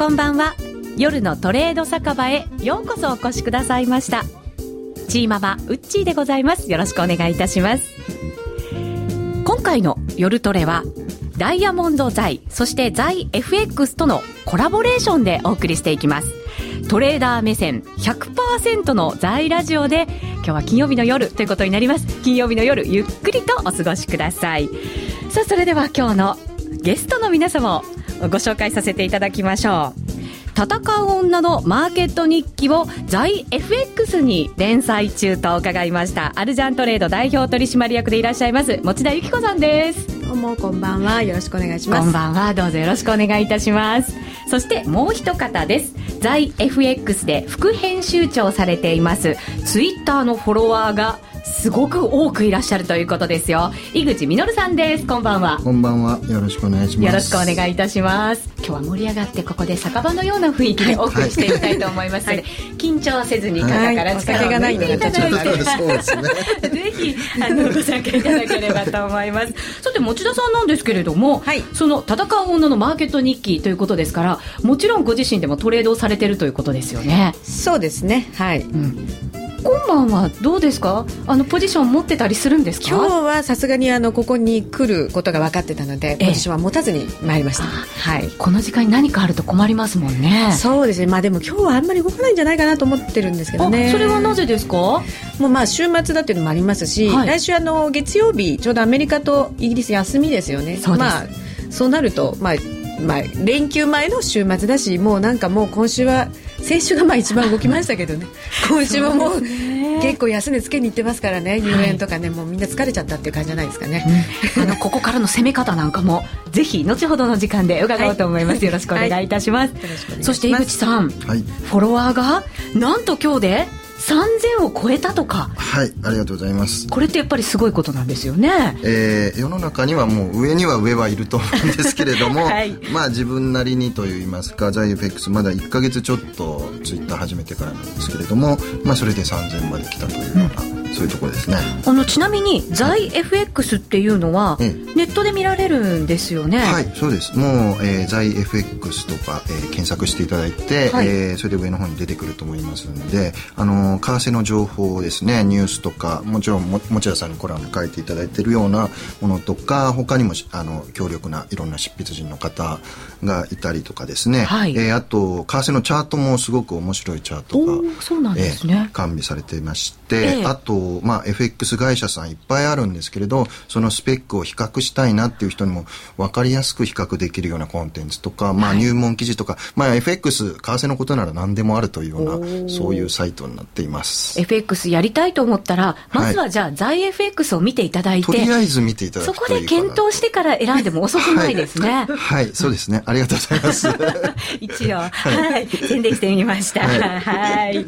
こんばんは。夜のトレード酒場へようこそお越しくださいました。チーママウッチーでございます。よろしくお願いいたします。今回の夜トレはダイヤモンド財そして財 FX とのコラボレーションでお送りしていきます。トレーダー目線100%の財ラジオで今日は金曜日の夜ということになります。金曜日の夜ゆっくりとお過ごしください。さあそれでは今日のゲストの皆様をご紹介させていただきましょう。戦う女のマーケット日記を在 FX に連載中と伺いました。アルジャントレード代表取締役でいらっしゃいます持田由紀子さんです。どうもこんばんは。よろしくお願いします。こんばんは。どうぞよろしくお願いいたします。そしてもう一方です。在 FX で副編集長されていますツイッターのフォロワーがすごく多くいらっしゃるということですよ。井口実さんです。こんばんは。こんばんは。よろしくお願いします。よろしくお願いいたします。今日は盛り上がってここで酒場のような雰囲気でお送りしていきたいと思いますので、はい、緊張せずに肩から力を抜いていただいて、はい、ぜひあのご参加いただければと思います。さて持田さんなんですけれども、はい、その戦う女のマーケット日記ということですからもちろんご自身でもトレードをされてるということですよね。そうですね。はい、うん今晩はどうですか？あのポジション持ってたりするんですか？今日はさすがにあのここに来ることが分かってたのでポジションは持たずに参りました、はい、この時間に何かあると困りますもんね。そうですね。まあでも今日はあんまり動かないんじゃないかなと思ってるんですけどね。それはなぜですか？もうまあ週末だっていうのもありますし、はい、来週あの月曜日ちょうどアメリカとイギリス休みですよね。そうまあそうなるとまあまあ、連休前の週末だしもうなんかもう今週は先週がまあ一番動きましたけどね。今週はもう結構安値つけに行ってますからね。遊園とかね、はい、もうみんな疲れちゃったっていう感じじゃないですかね、うん、あのここからの攻め方なんかも ぜひ後ほどの時間で伺おうと思います、はい、よろしくお願いいたします、はい、そして井口さん、フォロワーがなんと今日で3000を超えたとか。はいありがとうございます。これってやっぱりすごいことなんですよね。えー、世の中にはもう上には上はいると思うんですけれども、はい、まあ自分なりにといいますかザイエフェックスまだ1か月ちょっとツイッター始めてからなんですけれどもまあそれで3000まで来たというような、うんそういうところですね。あのちなみに在 FX っていうのは、ネットで見られるんですよね？はいそうです。もう、えー、在 FX とか、えー、検索していただいて、はい、えー、それで上の方に出てくると思いますのであの為替の情報ですねニュースとかもちろんも持田さんにコラム書いていただいているようなものとか他にもあの強力ないろんな執筆人の方がいたりとかですね、はい、えー、あと為替のチャートもすごく面白いチャートがそうなんですね、えー、完備されていまして、えー、あとまあ、FX 会社さんいっぱいあるんですけれどそのスペックを比較したいなっていう人にも分かりやすく比較できるようなコンテンツとか、まあ、入門記事とか、まあ、FX 為替のことなら何でもあるというようなそういうサイトになっています。FX やりたいと思ったらまずはじゃあ、在 FX を見ていただいてとりあえず見ていただくそこで検討してから選んでも遅くないですね。はい、はい、そうですね。ありがとうございます。一応。はい。宣伝してみました。はい。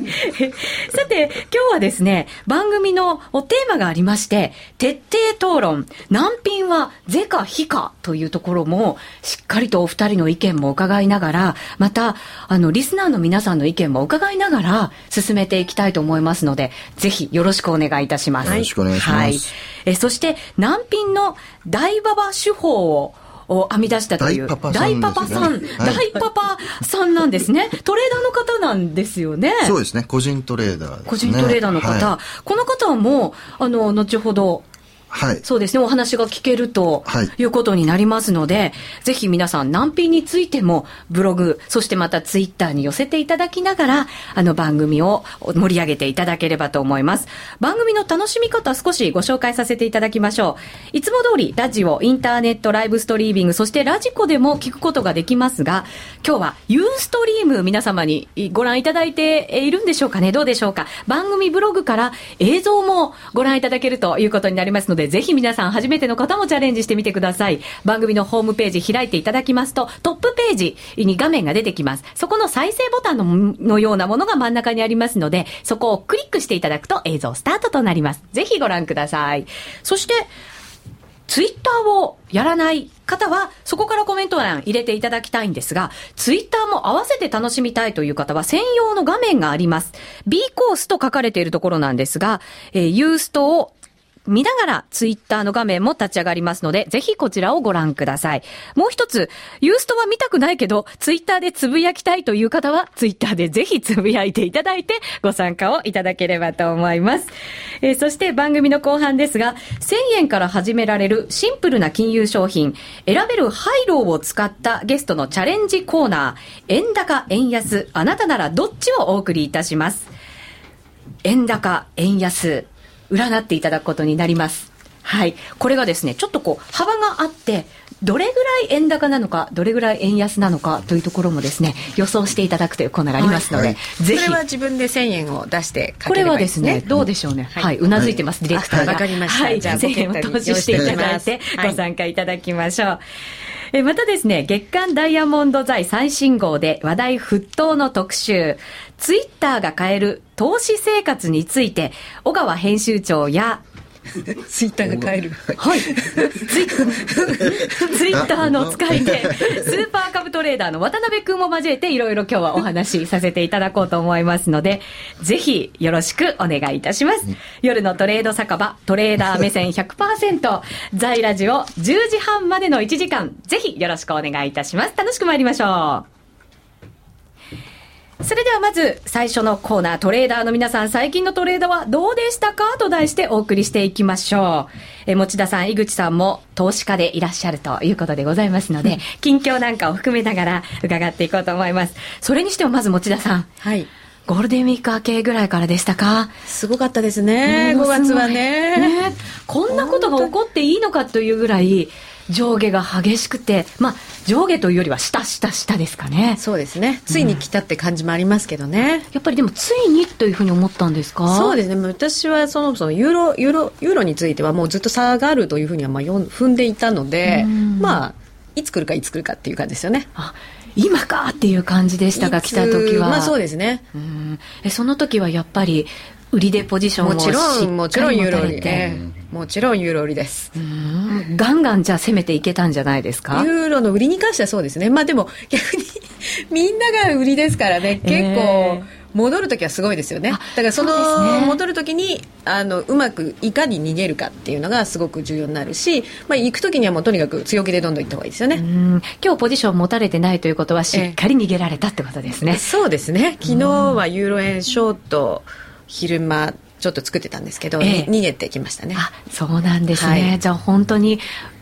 さて今日はですね番組のテーマがありまして、徹底討論、難品は是か非かというところも、しっかりとお二人の意見も伺いながら、また、あの、リスナーの皆さんの意見も伺いながら、進めていきたいと思いますので、ぜひよろしくお願いいたします。よろしくお願いします。はい、えそして、難品の大馬場手法を、を編み出したという。大パパさん、ね、大パパさん、はい、大パパさんなんですね。トレーダーの方なんですよね。そうですね。個人トレーダー、ね、個人トレーダーの方、はい、この方もあの後ほどはい、そうですね、お話が聞けるとい。うことになりますので、はい、ぜひ皆さん、難品についてもブログ、そしてまたツイッターに寄せていただきながら、あの番組を盛り上げていただければと思います。番組の楽しみ方、少しご紹介させていただきましょう。いつも通り、ラジオ、インターネット、ライブストリーミング、そしてラジコでも聞くことができますが、今日はユーストリーム皆様にご覧いただいているんでしょうかね？どうでしょうか？番組ブログから映像もご覧いただけるということになりますので、で、ぜひ皆さん初めての方もチャレンジしてみてください。番組のホームページ開いていただきますと、トップページに画面が出てきます。そこの再生ボタンののようなものが真ん中にありますので、そこをクリックしていただくと映像スタートとなります。ぜひご覧ください。そして、ツイッターをやらない方は、そこからコメント欄入れていただきたいんですが、ツイッターも合わせて楽しみたいという方は、専用の画面があります。B コースと書かれているところなんですが、えー、ユーストを見ながらツイッターの画面も立ち上がりますので、ぜひこちらをご覧ください。もう一つ、ユーストは見たくないけど、ツイッターでつぶやきたいという方は、ツイッターでぜひつぶやいていただいて、ご参加をいただければと思います。えー、そして番組の後半ですが、1000円から始められるシンプルな金融商品、選べるハイローを使ったゲストのチャレンジコーナー、円高、円安、あなたならどっちをお送りいたします。円高、円安、占っていただくことになります。はい。これがですね、ちょっとこう、幅があって、どれぐらい円高なのか、どれぐらい円安なのかというところもですね、予想していただくというコーナーがありますので、はい、ぜひ。それは自分で1000円を出してこれはですね、どうでしょうね。はい。うなずいてます、ディレクターが。わかりました。はい。じゃあ、1000円を投資していただいて、ご参加いただきましょう。えまたですね、月刊ダイヤモンド財最新号で話題沸騰の特集、ツイッターが変える投資生活について、小川編集長や ツイッターが変える。はい。ツイッ ターの使い手、スーパーカブトレーダーの渡辺君も交えていろいろ今日はお話しさせていただこうと思いますので、ぜひよろしくお願いいたします。夜のトレード酒場、トレーダー目線100%、在ラジオ10時半までの1時間、ぜひよろしくお願いいたします。楽しく参りましょう。それではまず最初のコーナー、トレーダーの皆さん、最近のトレードはどうでしたか？と題してお送りしていきましょう。え持田さん、井口さんも投資家でいらっしゃるということでございますので、近況なんかを含めながら伺っていこうと思います。それにしてもまず持田さん。はい。ゴールデンウィーク明けぐらいからでしたか？すごかったですね、5月はねね。こんなことが起こっていいのかというぐらい、上下が激しくて、まあ、上下というよりは下下下ですかね。そうですね。ついに来たって感じもありますけどね、うん、やっぱりでもついにというふうに思ったんですか？そうですね。私はそもそもユーロユーロユーロについてはもうずっと下がるというふうにはまあ踏んでいたので、まあいつ来るかいつ来るかっていう感じですよね。あ今かっていう感じでしたが来た時は。まあそうですね。うん。えその時はやっぱり売りでポジションをしっかり持たれてもちろんユーロ売りです。ガンガンじゃあ攻めていけたんじゃないですか？ユーロの売りに関してはそうですね。まあでも逆に みんなが売りですからね、結構、戻るときはすごいですよね。だからその、ね、戻るときにあのうまくいかに逃げるかっていうのがすごく重要になるし、まあ、行くときにはもうとにかく強気でどんどん行った方がいいですよね。今日ポジション持たれてないということはしっかり逃げられたってことですね。そうですね。昨日はユーロ円ショート昼間ちょっと作ってたんですけど、え逃げてきましたねあそうなんですね、はい、じゃあ本当に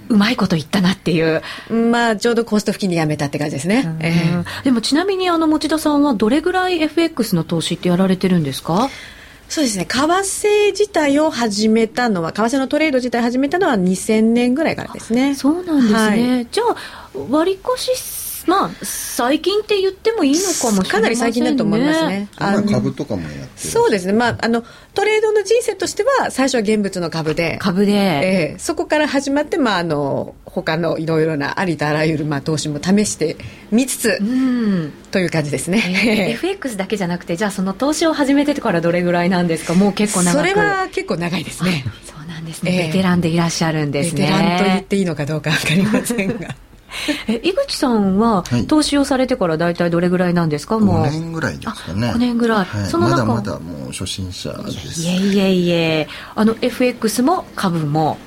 うまいこと言ったなっていう。まあ、ちょうどコスト付近にやめたって感じですね。えー、でもちなみに、あの、持田さんはどれぐらい FX の投資ってやられてるんですか？そうですね。為替自体を始めたのは、為替のトレード自体始めたのは2000年ぐらいからですね。そうなんですね。はい、じゃあ、割越まあ最近って言ってもいいのかもしれない、ね、かなり最近だと思いますね。あ株とかもやってそうですね。まああのトレードの人生としては最初は現物の株で、株で、えー、そこから始まってまああの他のいろいろなありとあらゆるまあ投資も試してみつつ、うん、という感じですね。えー、FX だけじゃなくてじゃあその投資を始めてからどれぐらいなんですか？もう結構長く。それは結構長いですね。そうなんですね、えー、ベテランでいらっしゃるんですね。ベテランと言っていいのかどうかわかりませんが。え井口さんは投資をされてから大体どれぐらいなんですか、もう。5年ぐらいですかね。5年ぐらい、はい、そのまだまだもう初心者です。いえいえいえ。あの FX も株も。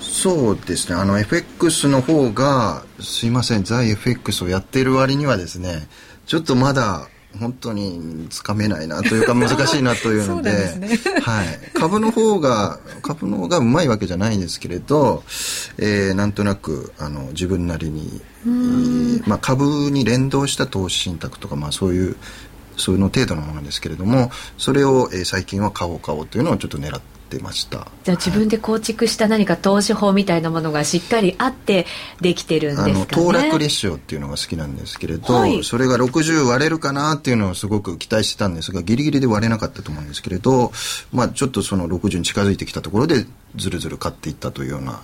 そうですね。あの FX の方がすいません。在 FX をやっている割にはですねちょっとまだ本当につかめないなというか難しいなというので ね、はい、株の方が株の方がうまいわけじゃないんですけれど、えー、なんとなくあの自分なりに、まあ、株に連動した投資信託とか、まあ、そういうそういうの程度のものですけれどもそれを、えー、最近は買おう買おうというのをちょっと狙ってってました。じゃあ自分で構築した何か投資法みたいなものがしっかりあってできてるんですか、ね、あの騰落レシオっていうのが好きなんですけれど、はい、それが60割れるかなっていうのをすごく期待してたんですがギリギリで割れなかったと思うんですけれど、まあ、ちょっとその60に近づいてきたところでずるずる買っていったというような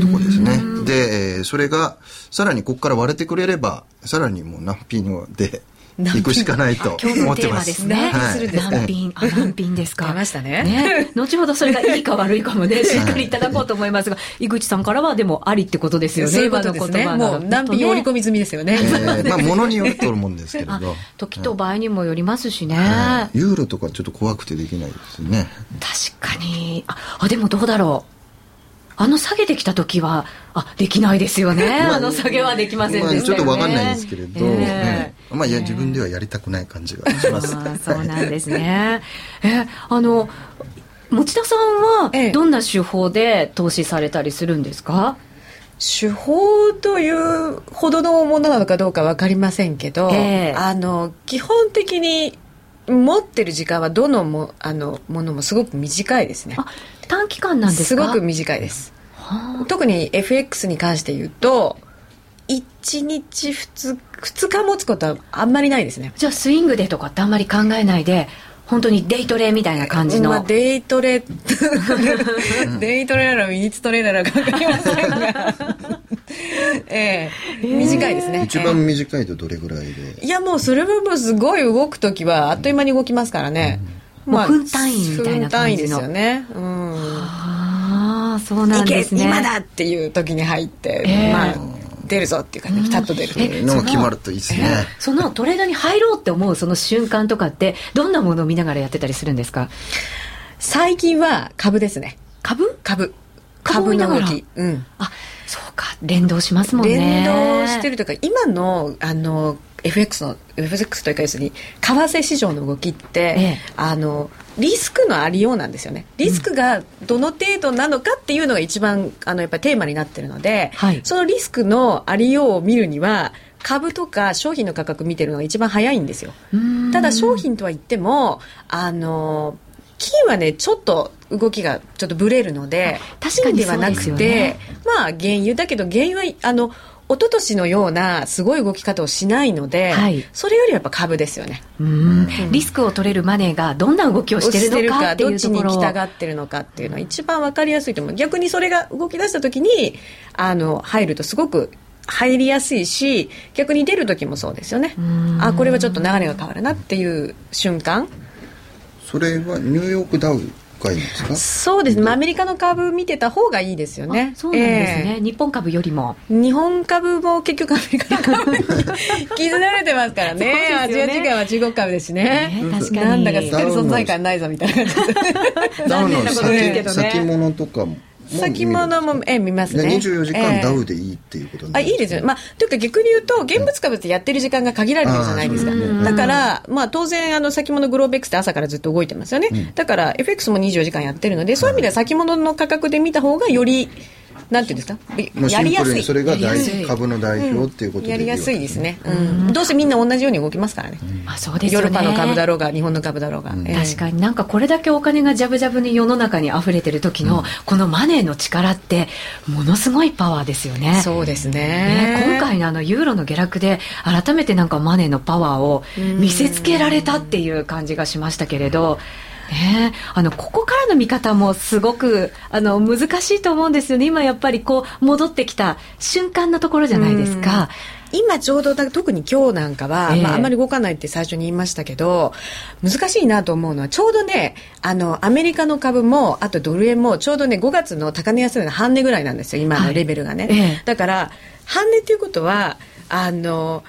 とこですね。で、えー、それがさらにここから割れてくれればさらにもう難品で行くしかないと思ってます。ね。難品、あ、難品ですか。出ましたね。ね。後ほどそれがいいか悪いかもね、しっかりいただこうと思いますが、井口さんからはでもありってことですよね。そういうことですね。もう難品織り込み済みですよね。まあ、ものによると思うんですけれど。時と場合にもよりますしね。ユーロとかちょっと怖くてできないですね。確かに。あ、でもどうだろう。あの下げてきた時はあできないですよね、まあ、あの下げはできませんでした、ね、まあ、ちょっと分かんないですけれど、えー、ね、まあいや自分ではやりたくない感じがします、そうなんですね。えあの持田さんはどんな手法で投資されたりするんですか、手法というほどのものなのかどうか分かりませんけど、えー、あの基本的に持ってる時間はどのもあのものもすごく短いですね短期間なんですすごく短いです、はあ、特に FX に関して言うと1日 2, 2日持つことはあんまりないですね。じゃあスイングでとかってあんまり考えないで本当にデイトレみたいな感じの、まあ、デイトレ。デイトレならミニッツトレならかかりませんが。ええ。短いですね。一番短いとどれぐらいで？いやもうそれはもうすごい動く時はあっという間に動きますからね、うんまあ、分単位みたいな感じの。分単位ですよね、うん、ああそうなんですね。今だっていう時に入って、えー、まあ出るぞっていうかねピタッと出るという。のが決まるといいですね、えー、そのトレードに入ろうって思うその瞬間とかってどんなものを見ながらやってたりするんですか？最近は株ですね。株？株。株の動き、うん、あそうか。連動しますもんね。連動してるというか今のあの FX の FX というか要するに為替市場の動きって、ええ、あのリスクのありようなんですよね。リスクがどの程度なのかっていうのが一番あのやっぱりテーマになってるので、はい、そのリスクのありようを見るには株とか商品の価格見てるのが一番早いんですよ。ただ商品とは言ってもあの金はねちょっと動きがちょっとブレるので確かにではなくて、ね、まあ原油だけど原油はあの一昨年のようなすごい動き方をしないので、はい、それよりはやっぱ株ですよね。うん、リスクを取れるマネーがどんな動きをしてるのかっていうところ。どっちに来たがってるのかっていうのは一番分かりやすいと思う。逆にそれが動き出した時にあの入るとすごく入りやすいし逆に出る時もそうですよね。あこれはちょっと流れが変わるなっていう瞬間。それはニューヨークダウいんですか？そうですね、まあ、アメリカの株見てた方がいいですよね。そうなんですね、えー、日本株よりも。日本株も結局アメリカの株に 傷られてますからね。ね。アジア時間は中国株ですしね、ね、確かに。なんだかすっかり存在感ないぞみたいな。感じダウの先物とかも先物もえ見ますね。24時間ダウでいいっていうことなんです、ね、あいいですよ。まあというか逆に言うと現物株ってやってる時間が限られてるじゃないですか、だからまあ当然あの先物グローベックスって朝からずっと動いてますよね、うん、だから FX も24時間やってるのでそういう意味では先物の価格で見た方がよりなんていうんですか？やりやすい。それが株の代表っていうことで、やりやすいですね、うん、どうせみんな同じように動きますからね、あそうですヨーロッパの株だろうが日本の株だろうが、確かになんかこれだけお金がジャブジャブに世の中に溢れてる時の、このマネーの力ってものすごいパワーですよね。そうですね。今回のあのユーロの下落で改めてなんかマネーのパワーを見せつけられたっていう感じがしましたけれど、ね、あのここからの見方もすごくあの難しいと思うんですよね、今やっぱりこう戻ってきた瞬間のところじゃないですか。今ちょうど特に今日なんかは、えー、まあ、あんまり動かないって最初に言いましたけど難しいなと思うのはちょうどねあのアメリカの株もあとドル円もちょうどね5月の高値安値の半値ぐらいなんですよ。今のレベルがね、はいえ。ー、だから半値っていうことはあの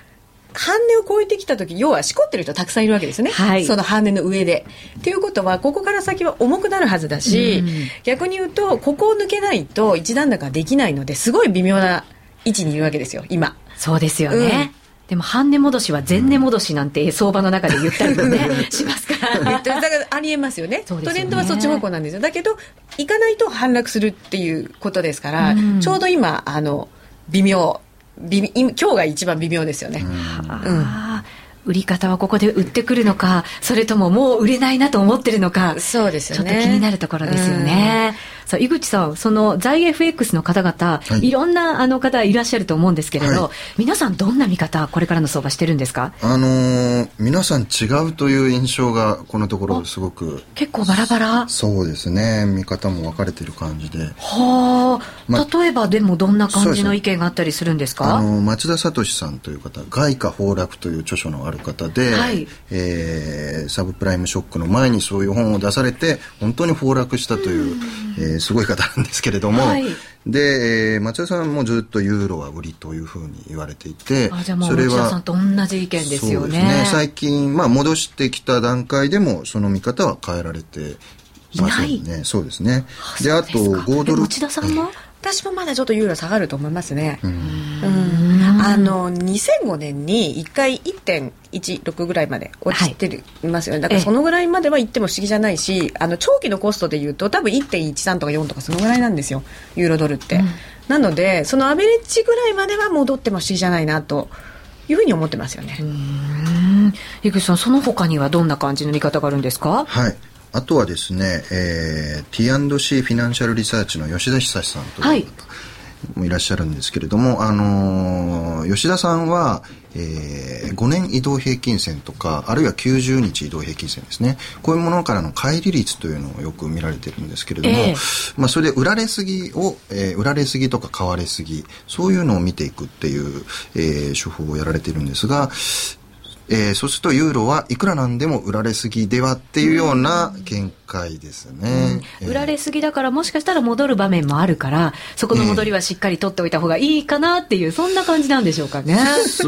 半値を超えてきた時要はしこってる人たくさんいるわけですね、はい、その半値の上で。ということはここから先は重くなるはずだし、うん、逆に言うとここを抜けないと一段高できないのですごい微妙な位置にいるわけですよ今。そうですよね、うんでも半値戻しは前値戻しなんて相場の中で言ったりもね、しますから。だからありえますよね、ね、トレンドはそっち方向なんですよ。だけど、行かないと反落するっていうことですから、うん、ちょうど今、あの、微妙。今日が一番微妙ですよね。うん売り方はここで売ってくるのかそれとももう売れないなと思ってるのかそうですよねちょっと気になるところですよね。さあ井口さんその在 FX の方々、はい、いろんなあの方いらっしゃると思うんですけれど、はい、皆さんどんな見方これからの相場してるんですか？あのー、皆さん違うという印象がこのところすごく。結構バラバラ？そうですね。見方も分かれてる感じで。はあ、ま、例えばでもどんな感じの意見があったりするんですか？あの町田聡さんという方外貨崩落という著書のある方で、はい、えー、サブプライムショックの前にそういう本を出されて本当に崩落したという、うえー、すごい方なんですけれども、はい、で、えー、町田さんもずっとユーロは売りというふうに言われていてあじゃあもうそれはさんと同じ意見ですよね。ね。最近、まあ、戻してきた段階でもその見方は変えられていない。ねそうですね。であと5ドル持田さんも？私もまだちょっとユーロ下がると思いますね。うん、あの2005年に1回1.16ぐらいまで落ちてる、はい、ますよね。だからそのぐらいまでは行っても不思議じゃないし、あの長期のコストでいうと多分1.13とか4とかそのぐらいなんですよ。ユーロドルって。うん、なのでそのアベレッジぐらいまでは戻っても不思議じゃないなと。いうふうに思ってますよね。井口さん、その他にはどんな感じの見方があるんですか？はい。あとはですね、えー、T&C フィナンシャルリサーチの吉田久さんという方、はい、もいらっしゃるんですけれども、あのー、吉田さんは、えー、5年移動平均線とかあるいは90日移動平均線ですね。こういうものからの乖離率というのをよく見られてるんですけれども、えー、まあ、それで売られすぎを、えー、売られすぎとか買われすぎそういうのを見ていくっていう、えー、手法をやられているんですがえー、そうするとユーロはいくらなんでも売られすぎではっていうような見解ですね、うん、売られすぎだからもしかしたら戻る場面もあるからそこの戻りはしっかり取っておいた方がいいかなっていう、そんな感じなんでしょうかね。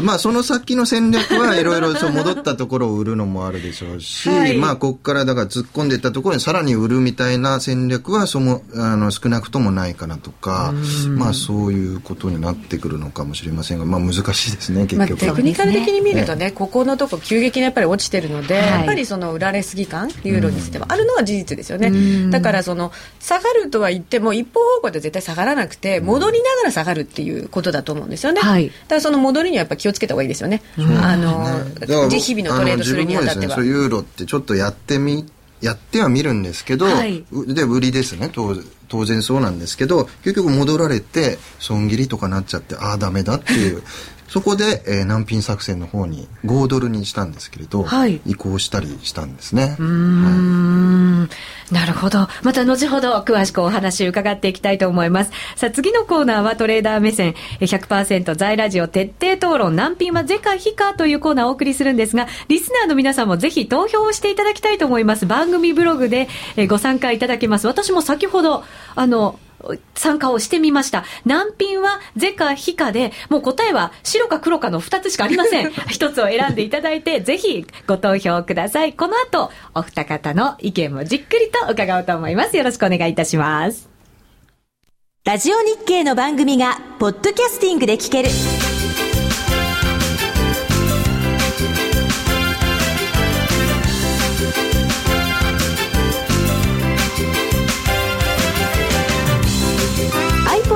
まあその先の戦略は いろいろ戻ったところを売るのもあるでしょうし、はい、まあここからだから突っ込んでいったところにさらに売るみたいな戦略はそのあの少なくともないかなとか、まあそういうことになってくるのかもしれませんがまあ難しいですね結局、まあ、テクニカル的に見るとね、ここのとこ急激にやっぱり落ちてるので、はい、やっぱりその売られすぎ感ユーロにしてはあるのは事実ですよね、だからその下がるとは言っても一方方向で絶対下がらなくて戻りながら下がるっていうことだと思うんですよね、はい、だからその戻りにはやっぱ気をつけた方がいいですよね、あの、ね、日々のトレードするにあたっては、ね、ユーロってちょっとやってみやってはみるんですけど、はい、で売りですね。当当然そうなんですけど結局戻られて損切りとかなっちゃってああダメだっていう。そこで、えー、難品作戦の方に5ドルにしたんですけれど、はい、移行したりしたんですね。うん、はい、なるほど。また後ほど詳しくお話伺っていきたいと思います。さあ次のコーナーはトレーダー目線100%在ラジオ徹底討論難品は是か非かというコーナーをお送りするんですが、リスナーの皆さんもぜひ投票をしていただきたいと思います。番組ブログでご参加いただけます。私も先ほど、あの、参加をしてみました。難品は是か非かで、もう答えは白か黒かの2つしかありません。1つを選んでいただいて、ぜひご投票ください。この後、お二方の意見もじっくりと伺おうと思います。よろしくお願いいたします。ラジオ日経の番組が、ポッドキャスティングで聞ける。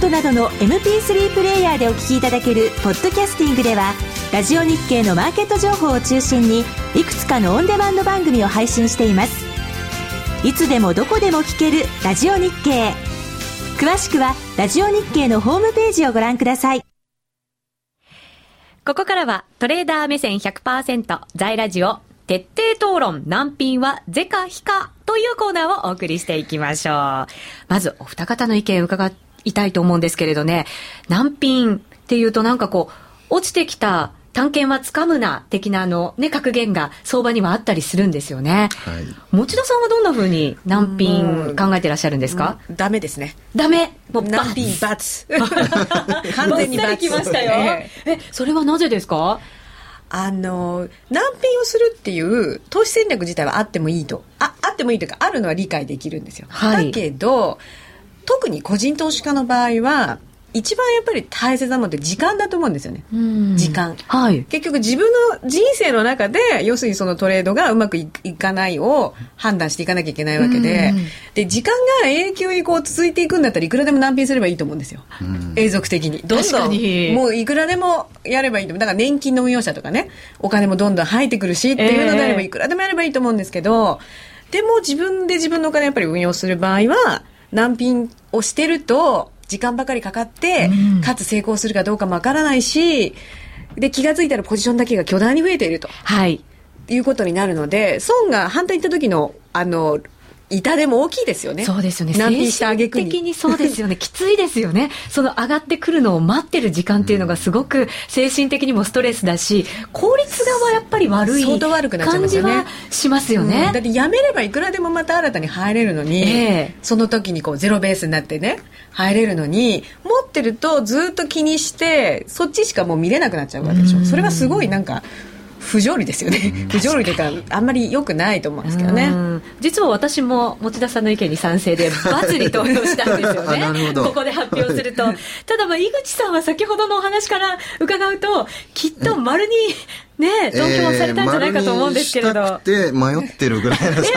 iPod などの MP3 プレイヤーでお聞きいただけるポッドキャスティングではラジオ日経のマーケット情報を中心にいくつかのオンデマンド番組を配信しています。いつでもどこでも聞けるラジオ日経。詳しくはラジオ日経のホームページをご覧ください。ここからはトレーダー目線100%在ラジオ徹底討論難品は是か非かというコーナーをお送りしていきましょう。まずお二方の意見を伺っていたいと思うんですけれどね、難品っていうとなんかこう、落ちてきた探検はつかむな的なあのね格言が相場にはあったりするんですよね。はい、持田さんはどんなふうに難品考えてらっしゃるんですか？ダメですね。ダメ。もう難品罰。完全に罰。きましたよ。え、それはなぜですか？あの難品をするっていう投資戦略自体はあってもいいとああってもいいというかあるのは理解できるんですよ。はい、だけど特に個人投資家の場合は一番やっぱり大切なものって時間だと思うんですよね。時間。はい。結局自分の人生の中で、要するにそのトレードがうまくいかないを判断していかなきゃいけないわけで、で、時間が永久にこう続いていくんだったらいくらでも難品すればいいと思うんですよ。永続的に。どんどん、もういくらでもやればいいと思う。だから年金の運用者とかね、お金もどんどん入ってくるしっていうのであればいくらでもやればいいと思うんですけど、でも自分で自分のお金やっぱり運用する場合は、難品をしてると、時間ばかりかかって、うん、かつ成功するかどうかもわからないし、で、気が付いたらポジションだけが巨大に増えていると。はい。いうことになるので、損が反対に行った時の、あの、痛手も大きいですよね。そうですよね。難品した挙句に。的にそうですよね。きついですよね。その上がってくるのを待ってる時間っていうのがすごく精神的にもストレスだし、効率がやっぱり悪い感じはしますよね。うん、だってやめればいくらでもまた新たに入れるのに、えー、その時にこうゼロベースになってね、入れるのに、持ってるとずっと気にして、そっちしかもう見れなくなっちゃうわけでしょ。それはすごいなんか、不条理ですよね、不条理というかあんまりよくないと思う。ん。ですけどね実は私も持田さんの意見に賛成でバツに投票したんですよね。ここで発表すると。ただまあ井口さんは先ほどのお話から伺うときっと丸にね、投票されたんじゃないかと思うんですけれど。で迷ってるぐらいの え、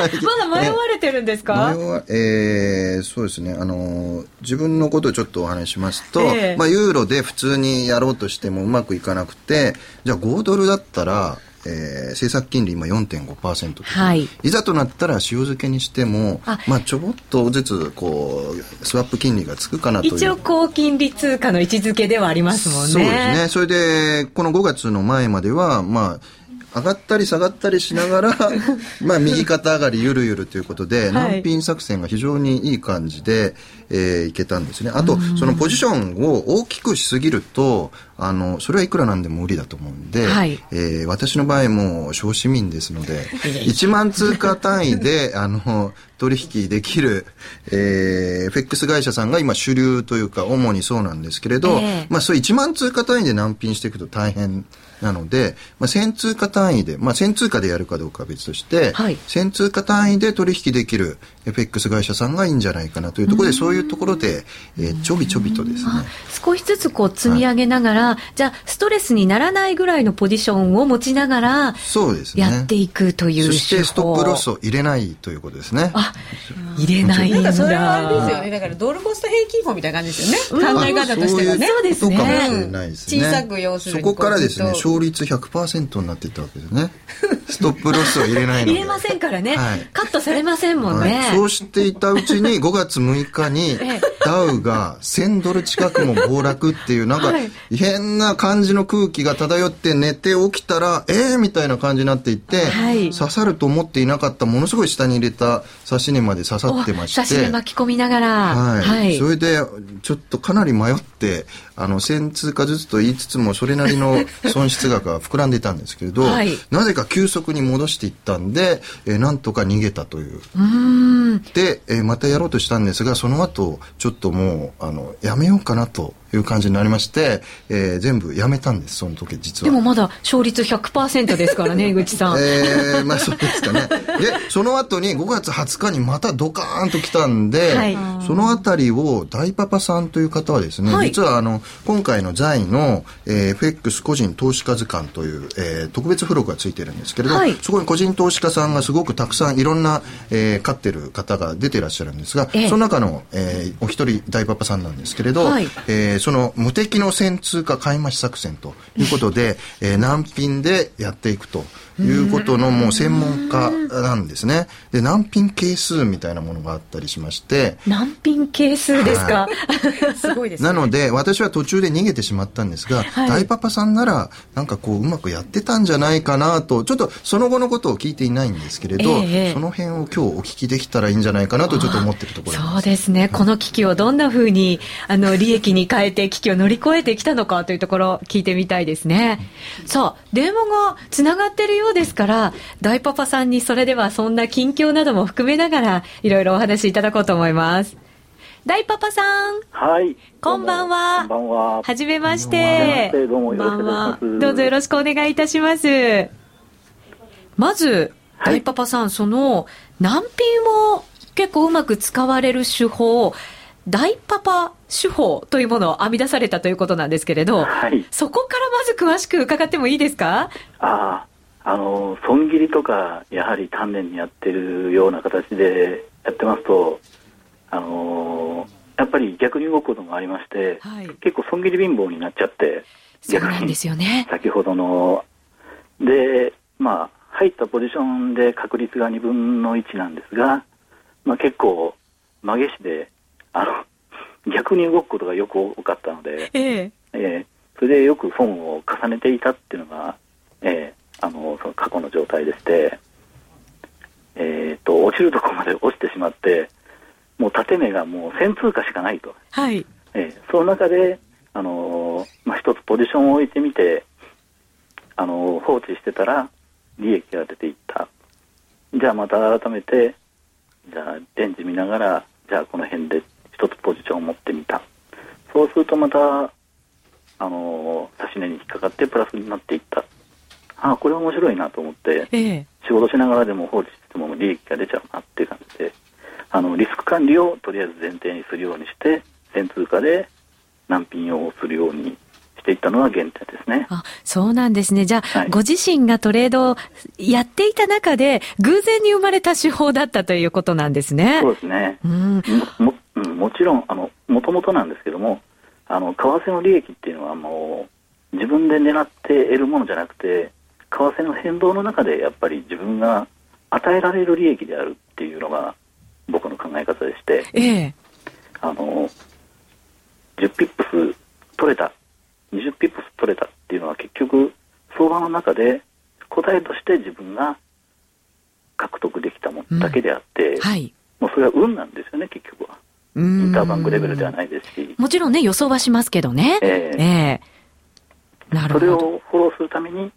まだ迷われてるんですか？迷わ、えー、そうですね。あの、自分のことをちょっとお話しますと、えー、まあ、ユーロで普通にやろうとしてもうまくいかなくて、じゃあ5ドルだったら、えー、政策金利今4.5%と、はい、いざとなったら塩漬けにしてもまあ、ちょぼっとずつこうスワップ金利がつくかなという。一応高金利通貨の位置づけではありますもんね。そうですね。それでこの5月の前まではまあ上がったり下がったりしながら まあ右肩上がりゆるゆるということで、難品作戦が非常にいい感じで、えー、いけたんですね。あと、そのポジションを大きくしすぎると、あの、それはいくらなんでも無理だと思うんで、はい、えー、私の場合も小市民ですので、1万通貨単位で、あの、取引できる、えー、FX 会社さんが今主流というか、主にそうなんですけれど、えー、まあ、そう1万通貨単位で難品していくと大変なので、まあ、1000通貨単位で、まあ、1000通貨でやるかどうかは別として、はい、1000通貨単位で取引できる FX 会社さんがいいんじゃないかなというところで、そういうところで、えー、ちょびちょびとですね。少しずつこう積み上げながら、はい、じゃあストレスにならないぐらいのポジションを持ちながら、そうですね。やっていくという、そしてストップロスを入れないということですね。あ、入れないんだ。それはあれですよね。だからドルコスト平均法みたいな感じですよね。考え方としてはね。そうですね。かもしれないですね。小さく要するに。そこからですね、勝率100%になっていったわけですね。ストップロスを入れないの入れませんからね、はい、カットされませんもんね、はい、そうしていたうちに5月6日に ダウが1000ドル近くも暴落っていうなんか変な感じの空気が漂って寝て起きたらええー、みたいな感じになっていって、はい、刺さると思っていなかったものすごい下に入れた刺し根まで刺さってまして刺し根巻き込みながら、はい、はい、それでちょっとかなり迷ってあの1000通貨ずつと言いつつもそれなりの 損失額が膨らんでいたんですけれど、はい、なぜか急速に戻していったんで、えー、なんとか逃げたという。うで、えー、またやろうとしたんですがその後ちょっともうあのやめようかなという感じになりまして、えー、全部やめたんですその時実は。でもまだ勝率100%ですからね 江口さん。えー、まあそうですかね。でその後に5月20日にまたドカーンと来たんで、はい、その辺りを大パパさんという方はですね、はい、実はあの今回の在の、えー、FX 個人投資家図鑑という、えー、特別付録がついてるんですけれど、はい、そこに個人投資家さんがすごくたくさんいろんな、えー、飼ってる方が出てらっしゃるんですが、え。その中の、えー、お一人大パパさんなんですけれど、はい、えー、その無敵の戦通貨買い増し作戦ということで、えー、難品でやっていくと。いうことのもう専門家なんですね。で、難品係数みたいなものがあったりしまして。難品係数ですか、すごいです、ね、なので、私は途中で逃げてしまったんですが、はい、大パパさんなら、なんかこう、うまくやってたんじゃないかなと、ちょっとその後のことを聞いていないんですけれど、えー、その辺を今日お聞きできたらいいんじゃないかなとちょっと思ってるところそうですね。この危機をどんなふうに、あの、利益に変えて危機を乗り越えてきたのかというところ、聞いてみたいですね。さあ、電話がつながってるようですから、大パパさんにそれではそんな近況なども含めながら、いろいろお話しいただこうと思います。大パパさん。はい。こんばんは。こんばんは。はじめまして。どうもよろしくお願いします。どうぞよろしくお願いいたします。まず、大パパさん、その、難品を結構うまく使われる手法、大パパ手法というものを編み出されたということなんですけれど、はい、そこからまず詳しく伺ってもいいですか？ああの損切りとかやはり丹念にやってるような形でやってますとあのやっぱり逆に動くこともありまして、はい、結構損切り貧乏になっちゃってそうなんですよね。先ほどの。でまあ入ったポジションで確率が2分の1なんですが、まあ、結構曲げしであの 逆に動くことがよく多かったので、えー、えー、それでよく損を重ねていたっていうのが、えー、あのその過去の状態でして、えーと、落ちるところまで落ちてしまってもう縦目がもう1000通貨しかないと、はい。えー、その中で、あのまあ、一つポジションを置いてみて、あの放置してたら利益が出ていった。じゃあまた改めてじゃあレンジ見ながらじゃあこの辺で一つポジションを持ってみた。そうするとまたあの指値に引っかかってプラスになっていったああこれは面白いなと思って、ええ、仕事しながらでも放置しても利益が出ちゃうなっていう感じであのリスク管理をとりあえず前提にするようにして全通貨で難品をするようにしていったのは原点ですね。あ、そうなんですね。じゃあ、はい、ご自身がトレードをやっていた中で、偶然に生まれた手法だったということなんですね。そうですね。うん、ももちろん、あの、もともとなんですけども、あの、為替の利益っていうのはもう、自分で狙って得るものじゃなくて、為替の変動の中でやっぱり自分が与えられる利益であるっていうのが僕の考え方でして、ええ、あの10ピップス取れた20ピップス取れたっていうのは結局相場の中で答えとして自分が獲得できたものだけであって、うん。はい、もうそれは運なんですよね結局は。インターバンクレベルではないですし。もちろんね予想はしますけどね。えー、えー、なるほど。それをフォローするために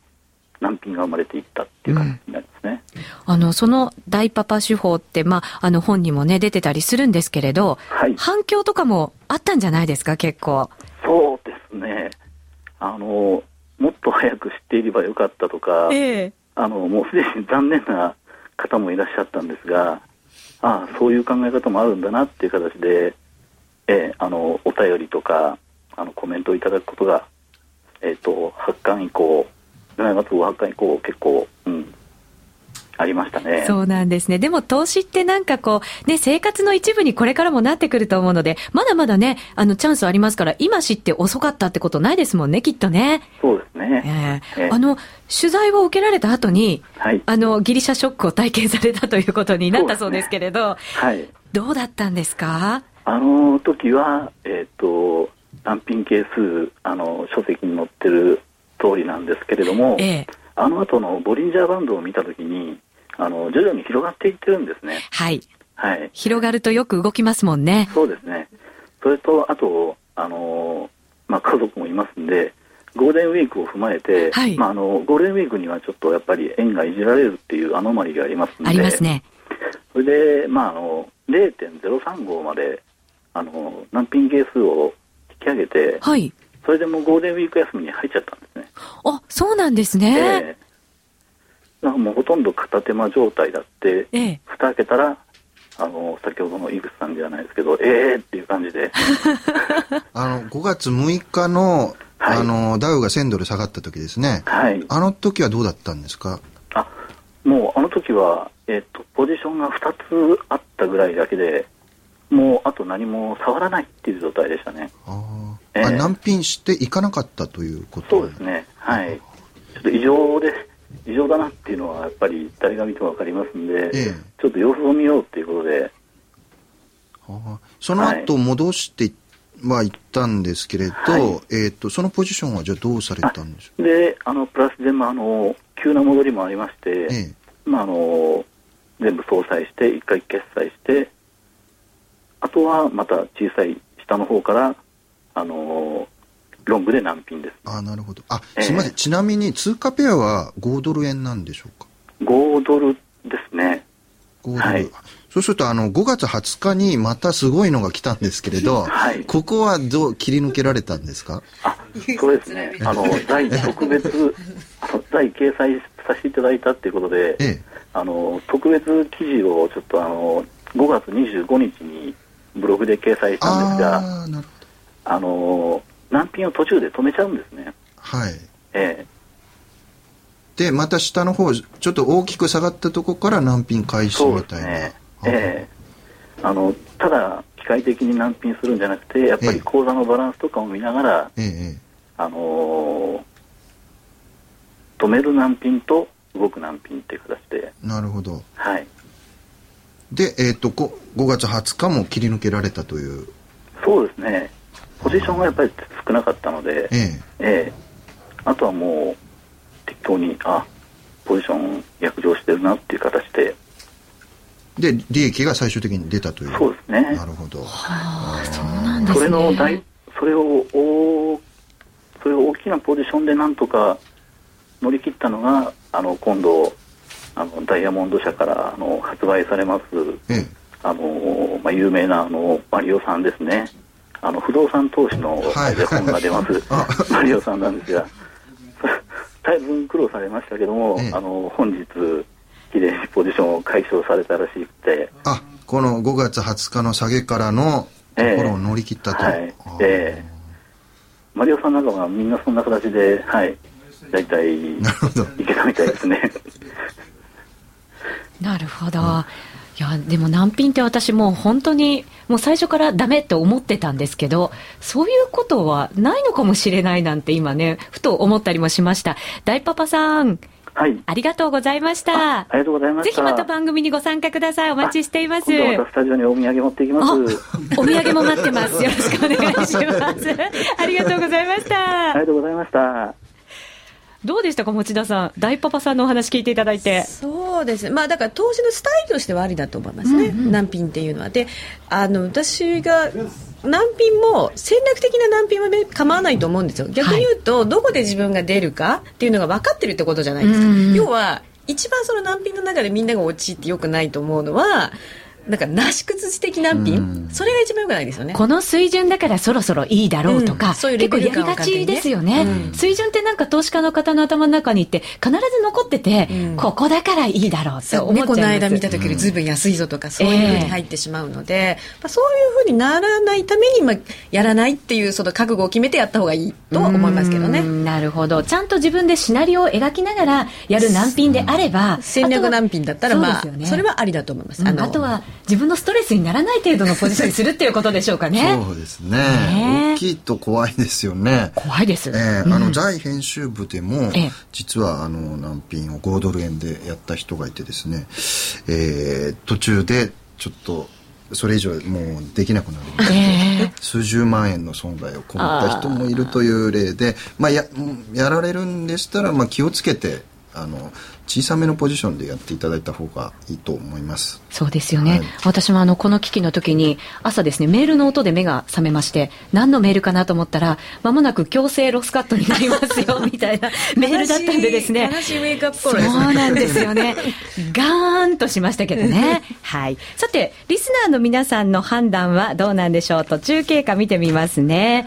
難品が生まれていったっていう感じになりますね。うん、あの、その大パパ手法って、まあ、あの本にもね、出てたりするんですけれど、はい、反響とかもあったんじゃないですか、結構。そうですね。あのもっと早く知っていればよかったとか、えー、あのもうすでに残念な方もいらっしゃったんですがああそういう考え方もあるんだなっていう形で、えー、あのお便りとかあのコメントをいただくことが、えーと、発刊以降7月号発刊以降結構、うん、ありましたね。そうなんですね。でも投資ってなんかこう、ね、生活の一部にこれからもなってくると思うので、まだまだね、あの、チャンスありますから、今知って遅かったってことないですもんね、きっとね。そうですね。えー、えー、あの、取材を受けられた後に、はい、あの、ギリシャショックを体験されたということになったそうですけれど、ね、はい。どうだったんですか？あの時は、えっ、ー、と、単品係数、あの、書籍に載ってる通りなんですけれども、ええ、あの後のボリンジャーバンドを見たときに、あの徐々に広がっていってるんですね。はい。はい。広がるとよく動きますもんね。そうですね。それと、あと、あのまあ、家族もいますんで、ゴールデンウィークを踏まえて、はい、まあ、あのゴールデンウィークにはちょっとやっぱり円がいじられるっていうアノマリがありますので、ありますね。それで、まあ、あの0.035まであの難品係数を引き上げて、はい、それでもうゴールデンウィーク休みに入っちゃったんで。あそうなんですね。えーなんかもうほとんど片手間状態だって、ええ、蓋開けたらあの先ほどの井口さんじゃないですけどええー、っていう感じで。あの5月6日の,、はい、あのダウが1000ドル下がった時ですね、はい、あの時はどうだったんですか？あもうあの時は、えーと、ポジションが2つあったぐらいだけでもうあと何も触らないっていう状態でしたね。あ、え難品していかなかったということ。そうですね。はい。ちょっと異常です。異常だなっていうのはやっぱり誰が見ても分かりますんで、ええ、ちょっと様子を見ようっていうことで、はあ、その後戻してはいったんですけれど、はい、えーと、そのポジションはじゃあどうされたんでしょうであのプラスで、まあ、あの急な戻りもありまして、え、まあ、あの全部相殺して一回決済してあとはまた小さい下の方からあのロングで難品です。あなるほど。あ、すみません、えー、ちなみに通貨ペアは5ドル円なんでしょうか ?5 ドルですね。5ドル。はい、そうすると、あの、5月20日にまたすごいのが来たんですけれど、はい、ここはどう切り抜けられたんですか？あ、そうですね。あの、在特別、在掲載させていただいたっていうことで、ええ、あの、特別記事をちょっとあの、5月25日にブログで掲載したんですがあの難品を途中で止めちゃうんですね。はい。ええ。でまた下の方ちょっと大きく下がったとこから難品開始みたいな、ね、ええ。あのただ機械的に難品するんじゃなくてやっぱり口座のバランスとかも見ながら、ええあのー、止める難品と動く難品っていう形で。なるほど。はい。で、えーと、と 5, 5月20日も切り抜けられたという。そうですねポジションがやっぱり少なかったので、ええ。ええ、あとはもう適当にあポジション約定してるなっていう形で。で利益が最終的に出たという。そうですね。なるほど。はあそうなんですね。それの大それをおそれを大きなポジションでなんとか乗り切ったのがあの今度あのダイヤモンド社からあの発売されます、ええ、あのまあ、有名なあのマリオさんですねあの不動産投資の本が出ます、マリオさんなんですが。だいぶ苦労されましたけども、ええ、あの本日きれいにポジションを解消されたらしくて。あこの5月20日の下げからのところを乗り切ったと、えはい。ええ。マリオさんなんかはみんなそんな形ではい。大体いけたみたいですね。なるほど、うんいやでも難品って私もう本当にもう最初からダメって思ってたんですけどそういうことはないのかもしれないなんて今ねふと思ったりもしました大パパさんはい。ありがとうございました。ありがとうございました。ぜひまた番組にご参加ください。お待ちしています。またスタジオにお土産持っていきます。お土産も待ってます。よろしくお願いします。ありがとうございました。ありがとうございました。どうでしたか、持田さん、大パパさんのお話聞いていただいて。そうです。ね、まあ、だから投資のスタイルとしてはありだと思いますね、うんうん、難品っていうのは。であの私が難品も戦略的な難品は構わないと思うんですよ、逆に言うと、はい、どこで自分が出るかっていうのが分かってるってことじゃないですか。うんうん、要は一番その難品の中でみんなが陥ってよくないと思うのはなんかなし崩し的難品、それが一番よくないですよね。この水準だからそろそろいいだろうとか、うん、そういう結構やりがちですよね、うん、水準ってなんか投資家の方の頭の中にって必ず残ってて、うん、ここだからいいだろうって思っちゃいます。この間見た時よりずいぶん安いぞとか、そういうふうに入ってしまうので、えー、そういうふうにならないために、まあ、やらないっていうその覚悟を決めてやった方がいいとは思いますけどね。なるほど。ちゃんと自分でシナリオを描きながらやる難品であれば戦略難品だったらまあそ、ね,、れはありだと思います、ああとは自分のストレスにならない程度のポジションにするっていうことでしょうかね。そうですね。ね大きいと怖いですよね。怖いです。えー、あの、在編集部でも、実はあの難品を5ドル円でやった人がいてですね、えー、途中でちょっとそれ以上もうできなくなるので、えー、数十万円の損害を被った人もいるという例でまあややられるんでしたら、まあ、気をつけてあの小さめのポジションでやっていただいた方がいいと思います。そうですよね、はい、私もあのこの機器の時に朝ですねメールの音で目が覚めまして何のメールかなと思ったらまもなく強制ロスカットになりますよみたいなメールだったんでですね。そうなんですよね。ガーンとしましたけどね。はい。さてリスナーの皆さんの判断はどうなんでしょう途中経過見てみますね。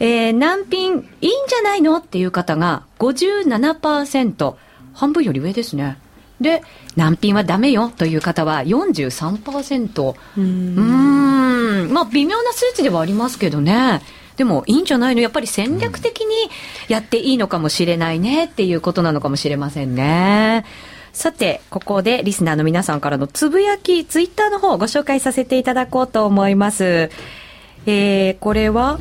えー、難品いいんじゃないの？っていう方が57%半分より上ですね。で、難品はダメよという方は43%。うん。んまあ、微妙な数値ではありますけどね。でもいいんじゃないの？やっぱり戦略的にやっていいのかもしれないねっていうことなのかもしれませんね。さて、ここでリスナーの皆さんからのつぶやき、ツイッターの方をご紹介させていただこうと思います。えー、これは、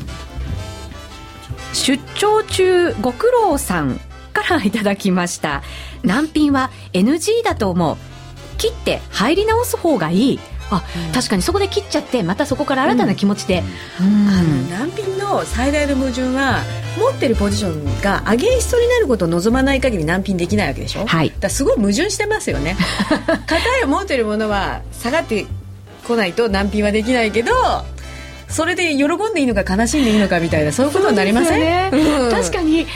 出張中ご苦労さんからいただきました。難品は NG だと思う。切って入り直す方がいい。あ、うん、確かにそこで切っちゃってまたそこから新たな気持ちで、うん。うん、あの難品の最大の矛盾は持ってるポジションがアゲインストになることを望まない限り難品できないわけでしょ、はい、だすごい矛盾してますよね。硬い持ってるものは下がってこないと難品はできないけどそれで喜んでいいのか悲しんでいいのかみたいなそういうことになりません、ね。うん、確かに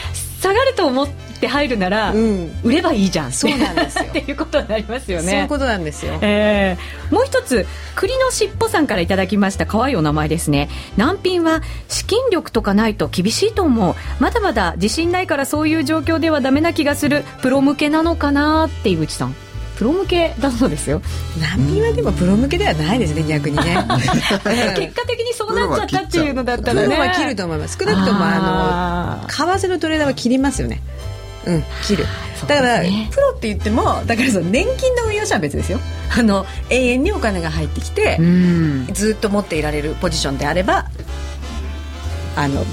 下がると思って入るなら、うん、売ればいいじゃん。そうなんですよ。っていうことになりますよね。そういうことなんですよ、えー、もう一つ栗のしっぽさんからいただきました可愛いお名前ですね。難品は資金力とかないと厳しいと思う。まだまだ自信ないからそういう状況ではダメな気がする。プロ向けなのかなって井口さんプロ向けだそうですよ。難民はでもプロ向けではないですね逆にね。結果的にそうなっちゃったっていうのだったらね。プロは切ると思います。少なくともあの為替のトレーダーは切りますよね。うん切る。だから、ね、プロって言ってもだからその年金の運用者は別ですよ。あの永遠にお金が入ってきてずっと持っていられるポジションであればあの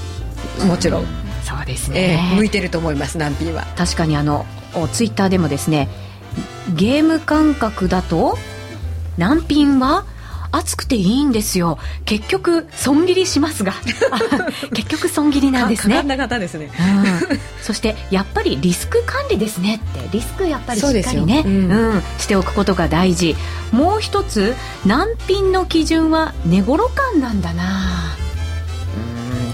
もちろん。そうですね、えー、向いてると思います難品は。確かにあのツイッターでもですねゲーム感覚だと難品は熱くていいんですよ。結局損切りしますが。結局損切りなんですね。な方ですね、うん、そしてやっぱりリスク管理ですねって。リスクやっぱりしっかりね、うん、うん、しておくことが大事。もう一つ難品の基準は値頃感なんだな。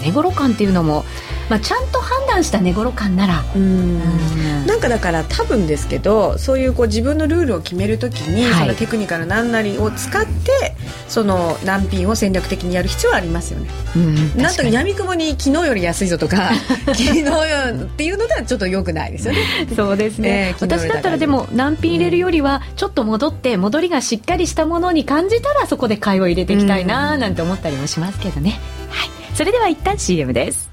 うん。値頃感っていうのもまあ、ちゃんと判断した値頃感なら。うん。なんかだから多分ですけどそういうこう自分のルールを決めるときに、はい、そのテクニカル何なりを使ってその難品を戦略的にやる必要はありますよね。うんなんと闇雲に。昨日より安いぞとか 昨日よっていうのではちょっとよくないですよね。そうですね、えー、私だったらでも難品入れるよりはちょっと戻って戻りがしっかりしたものに感じたらそこで買いを入れていきたいななんて思ったりもしますけどね。はい、それでは一旦 CM です。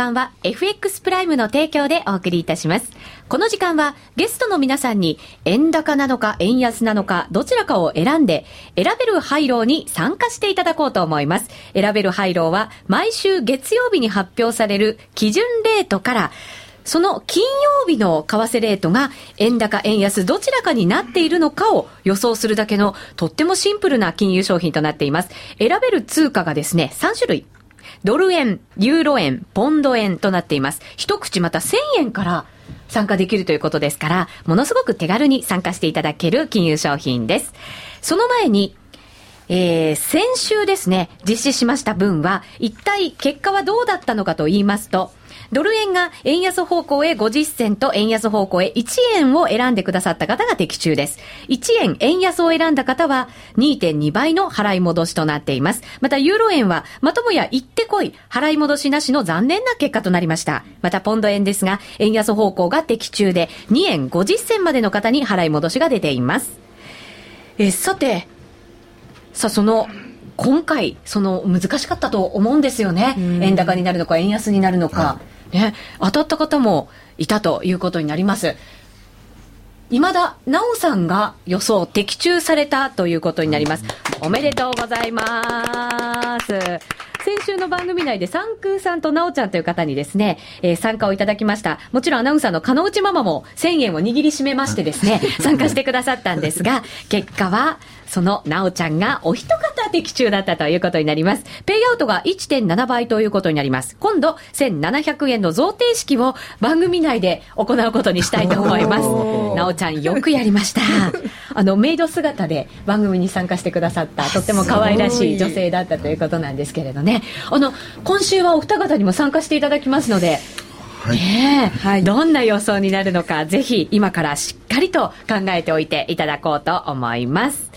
間は FX プライムの提供でお送りいたします。この時間はゲストの皆さんに円高なのか円安なのかどちらかを選んで選べるハイローに参加していただこうと思います。選べるハイローは毎週月曜日に発表される基準レートからその金曜日の為替レートが円高、円安、どちらかになっているのかを予想するだけのとってもシンプルな金融商品となっています。選べる通貨がですね、3種類。ドル円、ユーロ円、ポンド円となっています。一口また1000円から参加できるということですから、ものすごく手軽に参加していただける金融商品です。その前に、えー、先週ですね、実施しました分は、一体結果はどうだったのかと言いますと、ドル円が円安方向へ50銭と円安方向へ1円を選んでくださった方が的中です。1円円安を選んだ方は2.2倍の払い戻しとなっています。またユーロ円はまともや行ってこい払い戻しなしの残念な結果となりました。またポンド円ですが円安方向が的中で2円50銭までの方に払い戻しが出ています。え、さて、さあその今回、その難しかったと思うんですよね。円高になるのか、円安になるのか。ね、当たった方もいたということになります。今田奈緒さんが予想的中されたということになります。おめでとうございます。先週の番組内で三空さんと奈緒ちゃんという方にですね、えー、参加をいただきました。もちろんアナウンサーの加納内ママも1000円を握りしめましてですね、参加してくださったんですが、結果はそのなおちゃんがお一方的中だったということになります。ペイアウトが1.7倍ということになります。今度、1700円の贈呈式を番組内で行うことにしたいと思います。なおちゃんよくやりました。あの、メイド姿で番組に参加してくださった、とっても可愛らしい女性だったということなんですけれどね。あの、今週はお二方にも参加していただきますので、はい、ねはい、どんな予想になるのか、ぜひ今からしっかりと考えておいていただこうと思います。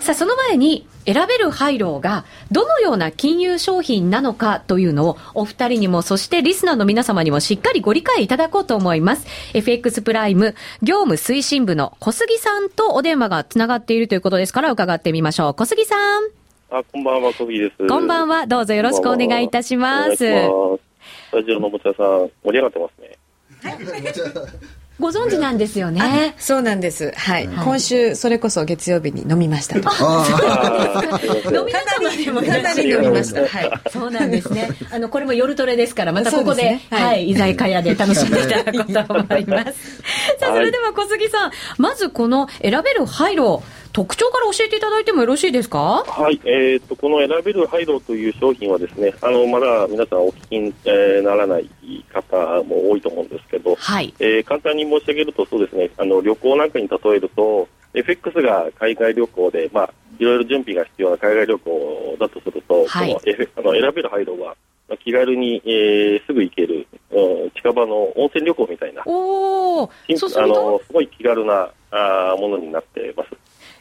さあ、その前に、選べるハイローがどのような金融商品なのかというのをお二人にもそしてリスナーの皆様にもしっかりご理解いただこうと思います。FX プライム業務推進部の小杉さんとお電話がつながっているということですから伺ってみましょう。小杉さん。あ、こんばんは、小木です。こんばんは、どうぞよろしくお願いいたします。スタジオのもちゃさん、盛り上がってますね。ご存知なんですよね。そうなんです。はい。今週、それこそ月曜日に飲みましたと。飲みかなり飲みました。はい。そうなんですね。あの、これも夜トレですから、またここで、はい、居酒屋で楽しんでいただこうと思います。さあ、それでは小杉さん、まずこの選べる廃炉、特徴から教えていただいてもよろしいですか？はい、えーと、この選べるハイドという商品はですねあのまだ皆さんお聞きに、えー、ならない方も多いと思うんですけど、はい。えー、簡単に申し上げるとそうですねあの旅行なんかに例えると FX が海外旅行で、まあ、いろいろ準備が必要な海外旅行だとすると、はい、この F、あの選べるハイドは気軽に、えー、すぐ行ける、うん、近場の温泉旅行みたいな。おあのすごい気軽なあものになってます。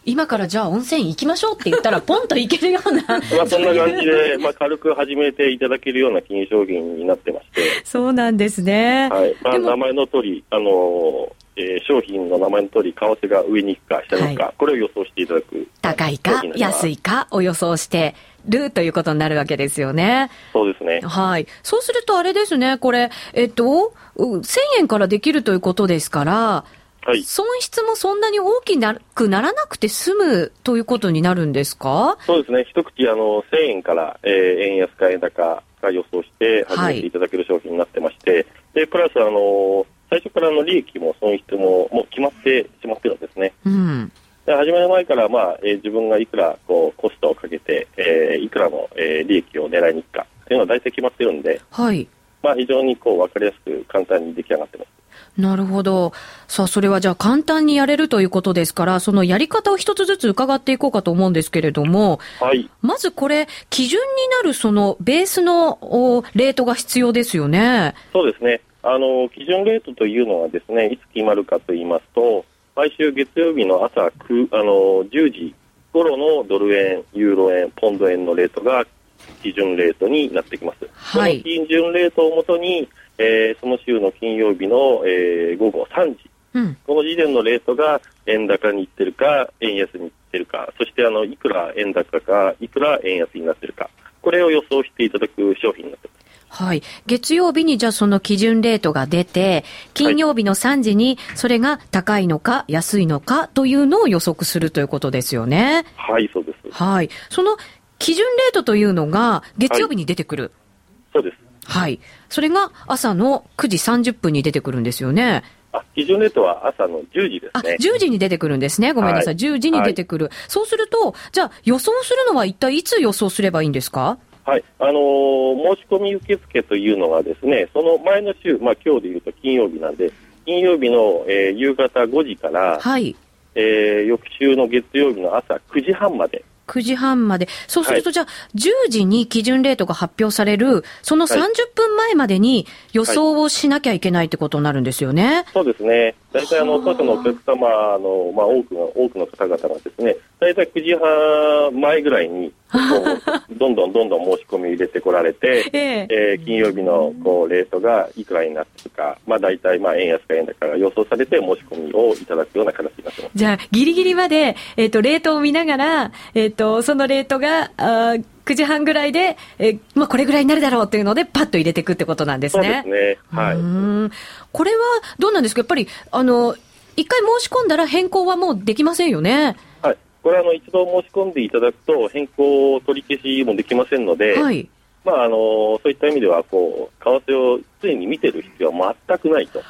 今からじゃあ温泉行きましょうって言ったら、ポンと行けるような。まあそんな感じで、まあ、軽く始めていただけるような金商品になってまして、そうなんですね、はい。まあ、名前の通りあのえー、商品の名前の通り、為替が上に行くか下に行くか、はい、これを予想していただく。高いか安いかを予想してるということになるわけですよね。そうですね。はい。そうするとあれですね、これ、えっと、1000円からできるということですから、はい、損失もそんなに大きくならなくて済むということになるんですか？そうですね、一口あの1000円から、えー、円安か円高が予想して始めていただける商品になってまして、はい、でプラスあの最初からの利益も損失ももう決まってしまってるんですね。うん。で始める前から、まあえー、自分がいくらこうコストをかけて、えー、いくらの、えー、利益を狙いに行くかというのは大体決まってるんで、はい。まあ、非常にこう分かりやすく簡単に出来上がってます。なるほど。さあ、それはじゃあ簡単にやれるということですから、そのやり方を一つずつ伺っていこうかと思うんですけれども、はい。まずこれ、基準になるそのベースのレートが必要ですよね。そうですね。あの、基準レートというのはですね、いつ決まるかと言いますと、毎週月曜日の朝9あの10時頃のドル円、ユーロ円、ポンド円のレートが基準レートになってきます。はい。基準レートをもとに、えー、その週の金曜日の、えー、午後3時、うん、この時点のレートが円高にいってるか、円安にいってるか、そしてあのいくら円高か、いくら円安になってるか、これを予想していただく商品になってます。はい。月曜日にじゃあその基準レートが出て、金曜日の3時にそれが高いのか安いのかというのを予測するということですよね。はい、そうです。はい。その基準レートというのが月曜日に出てくる。はい、そうです。はい。それが朝の9時30分に出てくるんですよね。あ、基準レートは朝の10時ですね。あ、10時に出てくるんですね。ごめんなさい。はい、10時に出てくる。はい、そうすると、じゃあ予想するのは一体いつ予想すればいいんですか？はい。あのー、申し込み受付というのがですね、その前の週、まあ今日でいうと金曜日なんで、金曜日の、えー、夕方5時から、はい。えー、翌週の月曜日の朝9時半まで、9時半まで。そうすると、じゃあ、10時に基準レートが発表される、その30分前までに予想をしなきゃいけないってことになるんですよね。はい、そうですね。大体、あの、外のお客様の、まあ、多くの、多くの方々がですね、大体9時半前ぐらいに、どんどんどんどん申し込み入れてこられて、えー、えー、金曜日のこうレートがいくらになってるか、まあ、大体まあ円安か円高が予想されて申し込みをいただくような形になってます。じゃあ、ギリギリまで、えっ、ー、と、レートを見ながら、えっ、ー、と、そのレートが、あ9時半ぐらいで、えー、まあ、これぐらいになるだろうというので、パッと入れていくってことなんですね。そうですね。はい。これはどうなんですか？やっぱり、あの、一回申し込んだら変更はもうできませんよね。これはあの一度申し込んでいただくと変更取り消しもできませんので、はい、まあ、あのそういった意味ではこう為替を常に見てる必要は全くないと。は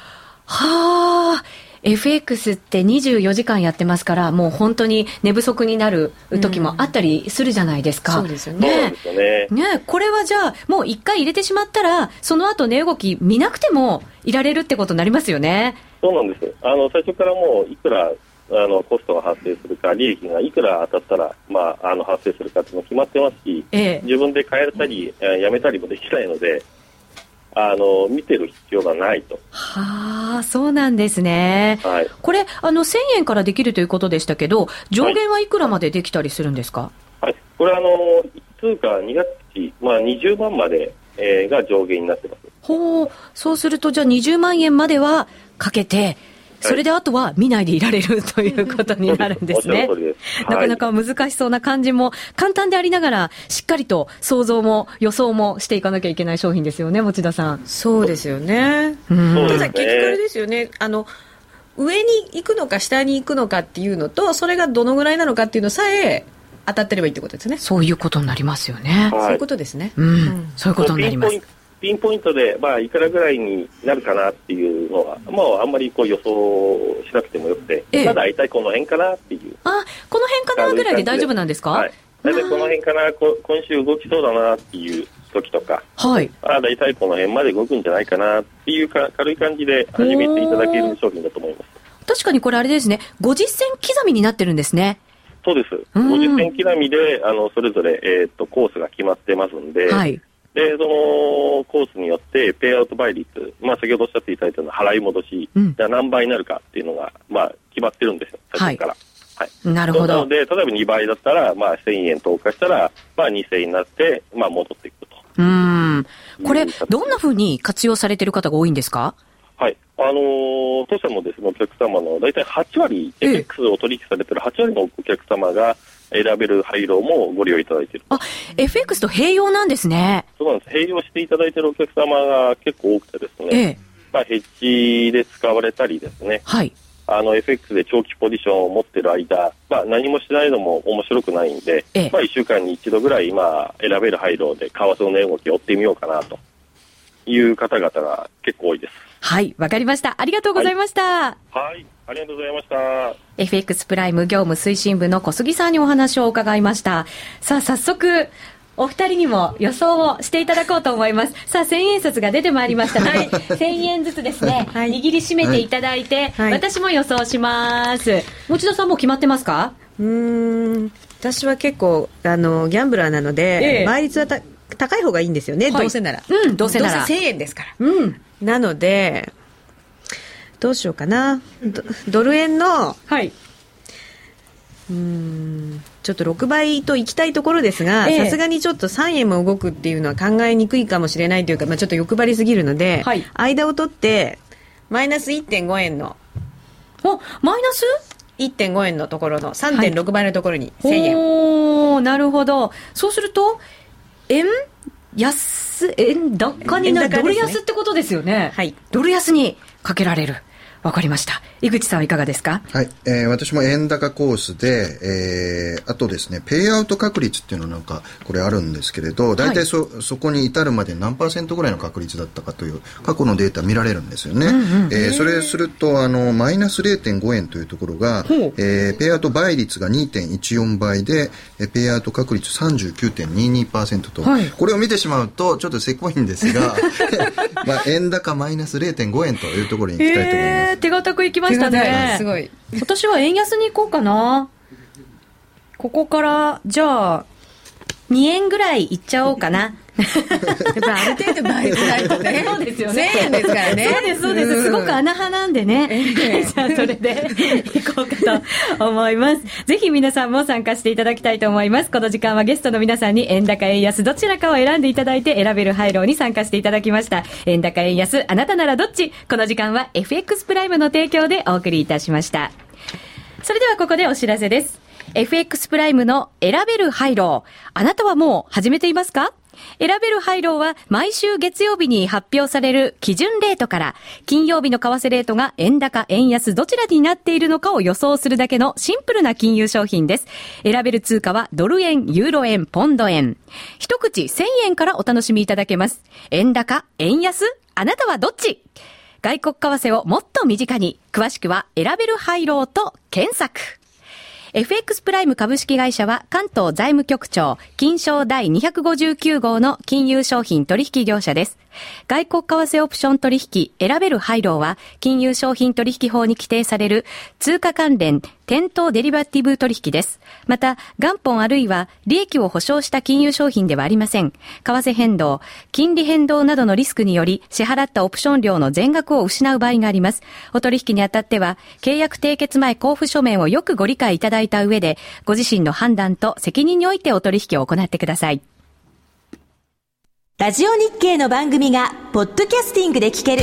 あ。FX って24時間やってますから、もう本当に寝不足になる時もあったりするじゃないですか。うん、そうですよね。ねねこれはじゃあ、もう一回入れてしまったら、その後値動き見なくてもいられるってことになりますよね。そうなんです。あの、最初からもういくらあのコストが発生するか、利益がいくら当たったら、まあ、あの発生するかっていうの決まってますし、ええ、自分で変えたり、やめたりもできないので、あの見てる必要がないと。はあ、そうなんですね。はい、これ、あの1000円からできるということでしたけど、上限はいくらまでできたりするんですか？はい、これあの通貨2月期、まあ20万まで、えー、が上限になってます。ほう、そうするとじゃあ20万円まではかけて。それであとは見ないでいられるということになるんですね。なかなか難しそうな感じも簡単でありながら、しっかりと想像も予想もしていかなきゃいけない商品ですよね、持田さん。そうですよね。うん、ただ結局あれですよね。あの上に行くのか下に行くのかっていうのとそれがどのぐらいなのかっていうのさえ当たってればいいってことですね。そういうことになりますよね、はい、そういうことですね、うん、うん、そういうことになりますピンポイントで、まあ、いくらぐらいになるかなっていうのは、もうあんまりこう予想しなくてもよくて、ええ、まあ大体この辺かなっていう。あ、この辺かなぐらいで大丈夫なんですか？はい。大体この辺かな、こ今週動きそうだなっていう時とか、はい。あ大体この辺まで動くんじゃないかなっていうか軽い感じで始めていただける商品だと思います。確かにこれあれですね、50銭刻みになってるんですね。そうです。50銭刻みで、あの、それぞれ、えっ、ー、と、コースが決まってますんで、はい。で、そのコースによって、ペイアウト倍率、まあ、先ほどおっしゃっていただいたような払い戻し、うん、じゃ何倍になるかっていうのが、まあ、決まってるんですよ、最初から。はい、なるほど。なので、例えば2倍だったら、まあ、1000円投下したら、まあ、2000円になって、まあ、戻っていくと。うん。これ、どんなふうに活用されてる方が多いんですか？はい。あのー、当社もですね、お客様の大体8割、FX を取引されてる8割のお客様が、選べる廃炉もご利用いただいている。あ、FX と併用なんですね。そうなんです。併用していただいているお客様が結構多くてですね。ええ、まあ、ヘッジで使われたりですね。はい。あの、FX で長期ポジションを持ってる間、まあ、何もしないのも面白くないんで、ええ、まあ、1週間に一度ぐらい、まあ、選べる廃炉で為替の値動きを追ってみようかなという方々が結構多いです。はい、わかりました。ありがとうございました。はい、はいありがとうございました。FX プライム業務推進部の小杉さんにお話を伺いました。さあ、早速、お二人にも予想をしていただこうと思います。さあ、千円札が出てまいりましたので、千円ずつですね、はい、握りしめていただいて、はい、私も予想します。持田さんも決まってますか？うん、私は結構、あの、ギャンブラーなので、ええ、倍率は高い方がいいんですよね、はい、どうせなら。うん、どうせなら。どうせ1000円ですから。うん。なので、どうしようかな。ドル円の、はい。うんちょっと6倍と行きたいところですが、さすがにちょっと3円も動くっていうのは考えにくいかもしれないというか、まあ、ちょっと欲張りすぎるので、はい、間を取って、マイナス1.5円の。おマイナス ?1.5 円のところの3.6倍のところに1000円。おなるほど。そうすると、円？安、円？高になる、ね、ドル安ってことですよね。はい。ドル安にかけられる？わかりました。井口さんはいかがですか？はい、えー、私も円高コースで、えー、あとですね、ペイアウト確率っていうのなんか、これあるんですけれど、大体そ、はい、そこに至るまで何パーセントぐらいの確率だったかという過去のデータ見られるんですよね。うんうん、えー、それすると、あの、マイナス0.5円というところが、えー、ペイアウト倍率が2.14倍で、ペイアウト確率39.22%と、はい、これを見てしまうと、ちょっとせこいんですが、まあ、円高マイナス0.5円というところに行きたいと思います。手堅くいきましたね。すごい。私は円安に行こうかな。ここから、じゃあ、2円ぐらいいっちゃおうかな。やっぱある程度倍ぐらいとね。そうですよね。1000円ですからね。そうです、そうです。すごく穴派なんでね。じゃあ、それで行こうかと思います。ぜひ皆さんも参加していただきたいと思います。この時間はゲストの皆さんに円高円安どちらかを選んでいただいて選べる廃炉に参加していただきました。円高円安、あなたならどっちこの時間は FX プライムの提供でお送りいたしました。それではここでお知らせです。FX プライムの選べる廃炉。あなたはもう始めていますか？選べる廃炉は毎週月曜日に発表される基準レートから、金曜日の為替レートが円高、円安どちらになっているのかを予想するだけのシンプルな金融商品です。選べる通貨はドル円、ユーロ円、ポンド円。一口1000円からお楽しみいただけます。円高、円安あなたはどっち？外国為替をもっと身近に、詳しくは選べる廃炉と検索。FX プライム株式会社は関東財務局長、金賞第259号の金融商品取引業者です。外国為替オプション取引選べる配慮は、金融商品取引法に規定される通貨関連店頭デリバティブ取引です。また、元本あるいは利益を保証した金融商品ではありません。為替変動、金利変動などのリスクにより支払ったオプション料の全額を失う場合があります。お取引にあたっては、契約締結前交付書面をよくご理解いただいた上で、ご自身の判断と責任においてお取引を行ってください。ラジオ日経の番組がポッドキャスティングで聞ける。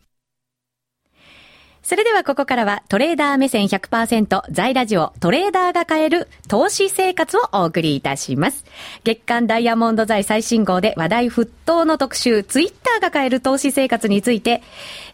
それではここからはトレーダー目線100%在ラジオトレーダーが変える投資生活をお送りいたします。月間ダイヤモンド財最新号で話題沸騰の特集ツイッターが変える投資生活について、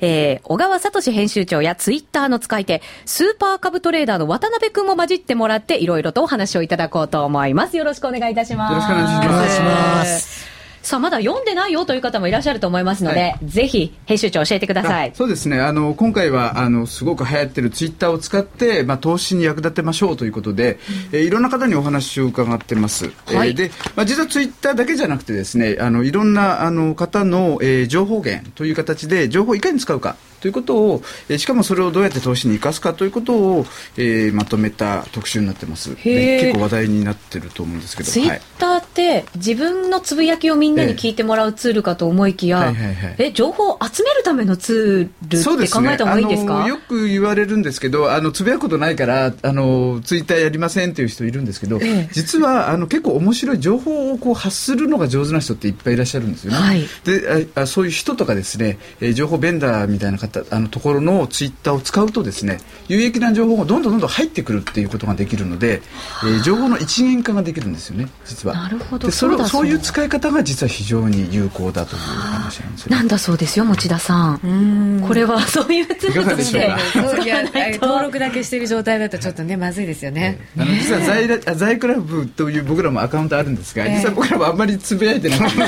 えー、小川聡編集長やツイッターの使い手、スーパー株トレーダーの渡辺くんも混じってもらっていろいろとお話をいただこうと思います。よろしくお願いいたします。よろしくお願いします。さあ、まだ読んでないよという方もいらっしゃると思いますので、はい、ぜひ、編集長教えてください。そうですね。あの、今回は、あの、すごく流行ってるツイッターを使って、まあ、投資に役立てましょうということで、うん、えー、いろんな方にお話を伺ってます。はい、えー、で、まあ、実はツイッターだけじゃなくてですね、あの、いろんな、あの、方の、えー、情報源という形で、情報をいかに使うか。ということを、えー、しかもそれをどうやって投資に生かすかということを、えー、まとめた特集になってます。結構話題になってると思うんですけど。ツイッターって、自分のつぶやきをみんなに聞いてもらうツールかと思いきや、え情報を集めるためのツールって考えた方がいいんですか、ね、よく言われるんですけど、あのつぶやくことないからあのツイッターやりませんっていう人いるんですけど、ええ、実はあの結構面白い情報をこう発するのが上手な人っていっぱいいらっしゃるんですよね。はい、であそういう人とかですね、え情報ベンダーみたいな方あのところのツイッターを使うとですね有益な情報がどんどんどんどん入ってくるっていうことができるので、えー、情報の一元化ができるんですよね実は。なるほどでそれそういう使い方が実は非常に有効だという話なんですよ、ね、なんだそうですよ持田さん。これは そういうツールとして登録だけしている状態だとちょっとねまずいですよね、あの実は在在クラブという僕らもアカウントあるんですが、実は僕らもあんまりつぶやいてなくて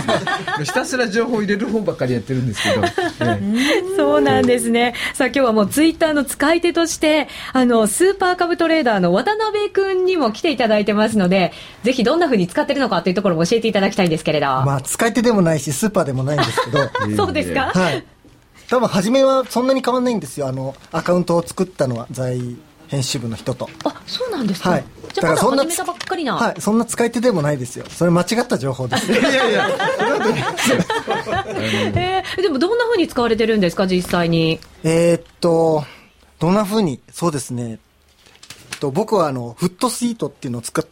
ひたすら情報を入れる方ばっかりやってるんですけど、そうなんですね。さあ今日はもうツイッターの使い手としてあのスーパー株トレーダーの渡辺君にも来ていただいてますのでぜひどんなふうに使ってるのかというところも教えていただきたいんですけれど。まあ使い手でもないしスーパーでもないんですけど。そうですか？はい。多分初めはそんなに変わらないんですよ。あのアカウントを作ったのは在編集部の人と。あそうなんですか、はい、じゃあそんな始めたばっかりな。はい。そんな使い手でもないですよ。それ間違った情報です。いやいや。えー、でもどんなふうに使われてるんですか？実際に。えー、っとどんなふうに？そうですね。と僕はあのフットスイートっていうのを使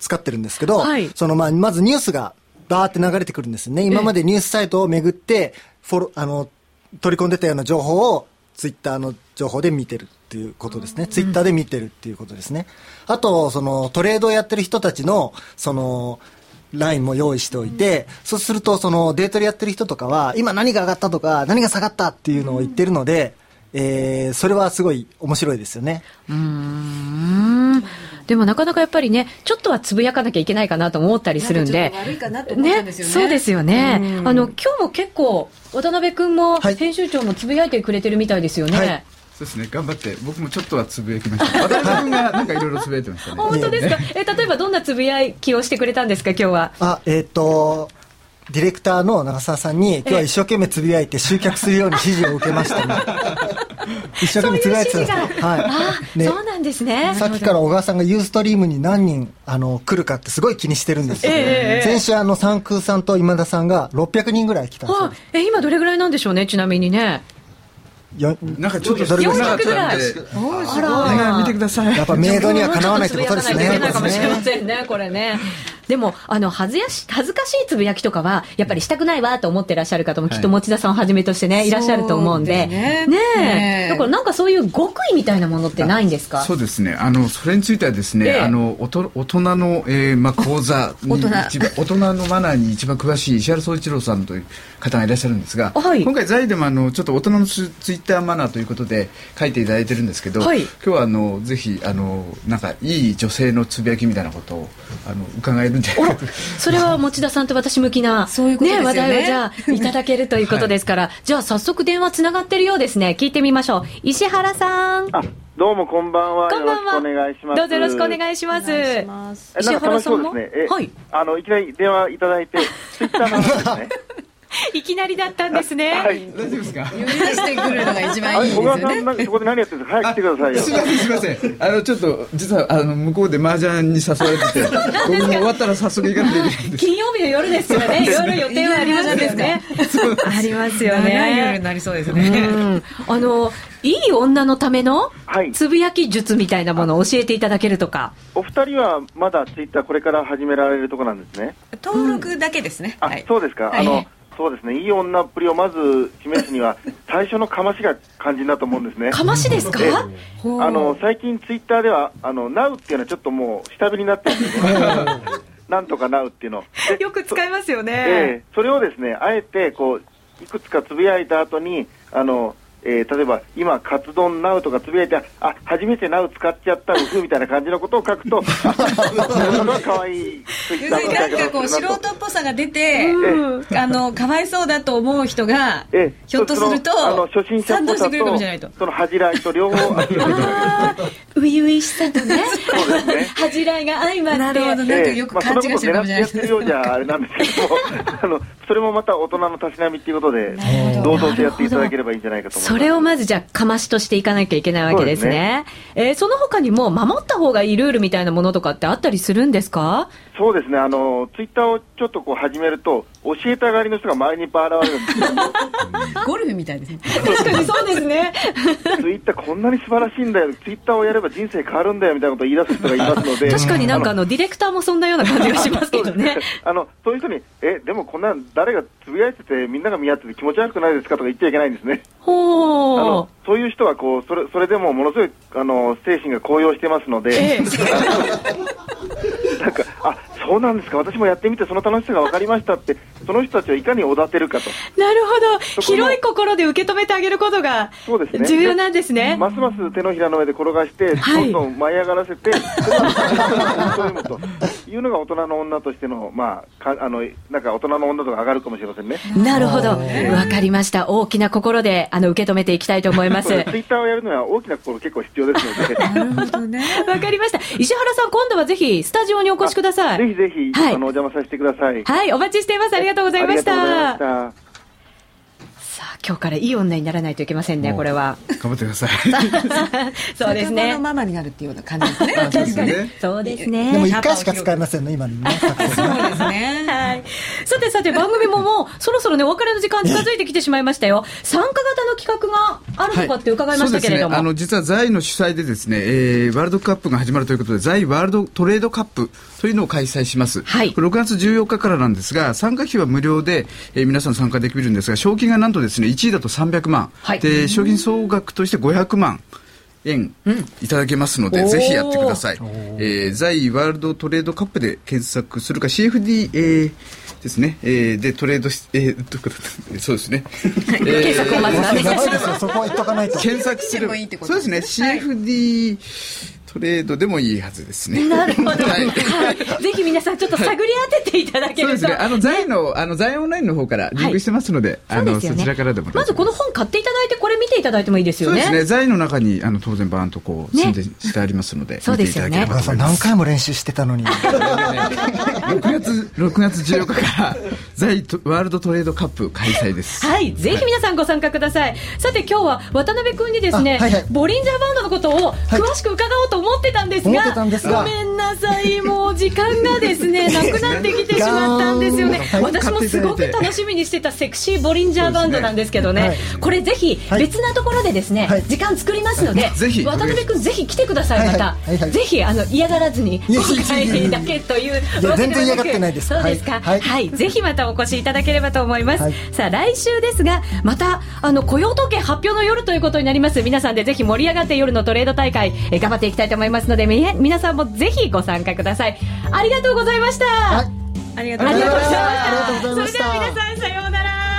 使ってるんですけど、はい、そのまあまずニュースがバーって流れてくるんですね。今までニュースサイトを巡って、フォロ、あの、取り込んでたような情報を、ツイッターの情報で見てるっていうことですね。ツイッターで見てるっていうことですね。あと、その、トレードをやってる人たちの、その、ラインも用意しておいて、そうすると、その、デートでやってる人とかは、今何が上がったとか、何が下がったっていうのを言ってるので、えー、それはすごい面白いですよね。うんでもなかなかやっぱりね、ちょっとはつぶやかなきゃいけないかなと思ったりするんで、悪いかなと思ったんですよね。ねそうですよね。あの今日も結構渡辺君も編集長もつぶやいてくれてるみたいですよね。はいそうですね。頑張って。僕もちょっとはつぶやきました。渡辺君がなんかいろいろつぶやいてましたね。本当ですか、え例えばどんなつぶやきをしてくれたんですか今日は？あえっ、ー、とディレクターの長澤さんに今日は一生懸命つぶやいて集客するように指示を受けましたね。一生懸命つぶやいてた。はい、ね、そうなんですね。さっきから小川さんがユーストリームに何人あの来るかってすごい気にしてるんですよ、えー、先週あの三空さんと今田さんが600人ぐらい来たんですよ。え今どれぐらいなんでしょうねちなみにねよなんかちょっとそれがなかったんで、あら、見てください。やっぱメイドにはかなわないってことですね。かもしれませんね、これね。でも、あの、恥ずやし、恥ずかしいつぶやきとかは、やっぱりしたくないわと思ってらっしゃる方も、きっと持田さんをはじめとしてね、い。らっしゃると思うんで。ねえ。だからなんかそういう極意みたいなものってないんですか？そうですね。あの、それについてはですね、あの、おと大人の、えー、まあ、講座に一番、大人。のマナーに一番詳しい石原総一郎さんという方がいらっしゃるんですが、はい、今回、在でもあの、ちょっと大人のツイッターマナーということで書いていただいてるんですけど、はい、今日はあの、ぜひ、あの、なんか、いい女性のつぶやきみたいなことを、あの、伺えるんんじゃないかそれは持田さんと私向きな、そういうことですね、話題をじゃあいただけるということですから、はい、じゃあ早速電話つながってるようですね。聞いてみましょう。石原さん。どうもこんばんは。こんばんは。お願いします。どうぞよろしくお願いします。ます石原さんも、ね、はい。あのいきなり電話いただいて、ツイッターなんですね。いきなりだったんですね。はい、大丈夫ですか？呼び出してくるのが一番いいですよね。小そこで何やってるんですか。早く来てくださいよ。すみません、すみません。あのちょっと実はあの向こうで麻雀に誘われてて、僕も終わったら早速行かないけないんです。金曜日の夜ですよね。夜予定はありますよね。ありますよね。夜になりそうですね。あの。いい女のためのつぶやき術みたいなものを教えていただけるとか、お二人はまだツイッターこれから始められるところなんですね登録だけですね、あそうですか、あのそうですね、いい女っぷりをまず示すには、最初のかましが肝心だと思うんですね。かましですか？あの最近、ツイッターでは、あのナウっていうのはちょっともう下火になってるんですね。なんとかナウっていうの。よく使いますよね。えー、それをですね、あえてこういくつかつぶやいた後に、あのえー、例えば今、カツ丼ナウとかつぶやいて、あ初めてナウ使っちゃったうふみたいな感じのことを書くと、それは可愛いツイッターのなんかこう素人っぽさが出て、あのかわいそうだと思う人が、えひょっとすると、あの初心者っぽさと、その恥じらいと両方初々しさとね、恥じらいが相まって、なるほど、なんかよく勘違いしてるかもしれないです。まあ、そんなこと狙ってるようじゃあれなんですけども、あのそれもまた大人のたしなみっていうことで、堂々とやっていただければいいんじゃないかと思います。それをまずじゃあ、かましとしていかなきゃいけないわけですね。そえー、その他にも、守った方がいいルールみたいなものとかってあったりするんですか？そうですね、あの、ツイッターをちょっとこう始めると、教えたがりの人が周りにいっぱい現れるんですよ。ゴルフみたいですね。確かにそうですね。ツイッターこんなに素晴らしいんだよ、ツイッターをやれば人生変わるんだよみたいなことを言い出す人がいますので。確かになんかあの、ディレクターもそんなような感じがしますけどね。あの、そういう人に、え、でもこんな誰がつぶやいてて、みんなが見合ってて気持ち悪くないですかとか言っちゃいけないんですね。ほあのそういう人はこうそれそれでもものすごいあの精神が高揚してますので、ええ、なんかあそうなんですか、私もやってみて、その楽しさが分かりましたって、その人たちをいかにおだてるかと。なるほど、広い心で受け止めてあげることが重要なんですね。ますます手のひらの上で転がして、どんどん舞い上がらせて、そういうのというのが大人の女としての、まあ、かあのなんか大人の女とか上がるかもしれませんね。なるほど、分かりました、大きな心であの受け止めていきたいと思います。ツイッターをやるのは大きな心結構必要ですので。なるほどね。わかりました。石原さん、今度はぜひスタジオにお越しください。ぜひぜひ、はい、あのお邪魔させてください。はい、お待ちしています。ありがとうございました。今日からいい女にならないといけませんね、これは。頑張ってください。そうですね。ママになるっていうような感じですね。確かに。そうですね。でも一回しか使えませんね、今のね。そうですね。はい。さてさて、番組ももう、そろそろね、お別れの時間近づいてきてしまいましたよ。参加型の企画があるとかって伺いましたけれども。あの、実は在の主催でですね、えー、ワールドカップが始まるということで、在ワールドトレードカップというのを開催します。はい。6月14日からなんですが、参加費は無料で、えー、皆さん参加できるんですが、賞金がなんとですね、1位だと300万万、はい、で商品総額として500万円いただけますので、うん、ぜひやってください、えー、在ワールドトレードカップで検索するか CFD、えー、ですね、えー、でトレードし、えー、そうですね、検索をまず そこは言っとかないと。検索する。そうですね。CFD、はいトレードでもいいはずですね。なるほど。はい、ぜひ皆さんちょっと探り当てていただけると。そうですね。あの、財の、あの、財オンラインの方からリンクしてますので、あの、そちらからでも。まずこの本買っていただいて、これ見ていただいてもいいですよね。そうですね。財の中に、あの、当然バーンとこう、宣伝してありますので、そうですよね。何回も練習してたのに。6月、6月14日から、財ワールドトレードカップ開催です。はい。ぜひ皆さんご参加ください。さて今日は渡辺君にですね、ボリンジャーバンドのことを詳しく伺おうと思ってたんですが、ごめんなさい、もう時間がですね、なくなってきてしまったんですよね。私もすごく楽しみにしてたセクシーボリンジャーバンドなんですけどね、これぜひ別なところでですね、時間作りますので、渡辺君ぜひ来てください、また。ぜひ、あの、嫌がらずに、今回だけという。全然嫌がってないです。そうですか？はい。ぜひまたお越しいただければと思います。さあ、来週ですが、また、あの、雇用統計発表の夜ということになります。皆さんでぜひ盛り上がって夜のトレード大会、え頑張っていきたいと思いますので、皆さんもぜひご参加ください。ありがとうございました、はい、ありがとうございました。それでは皆さんさようなら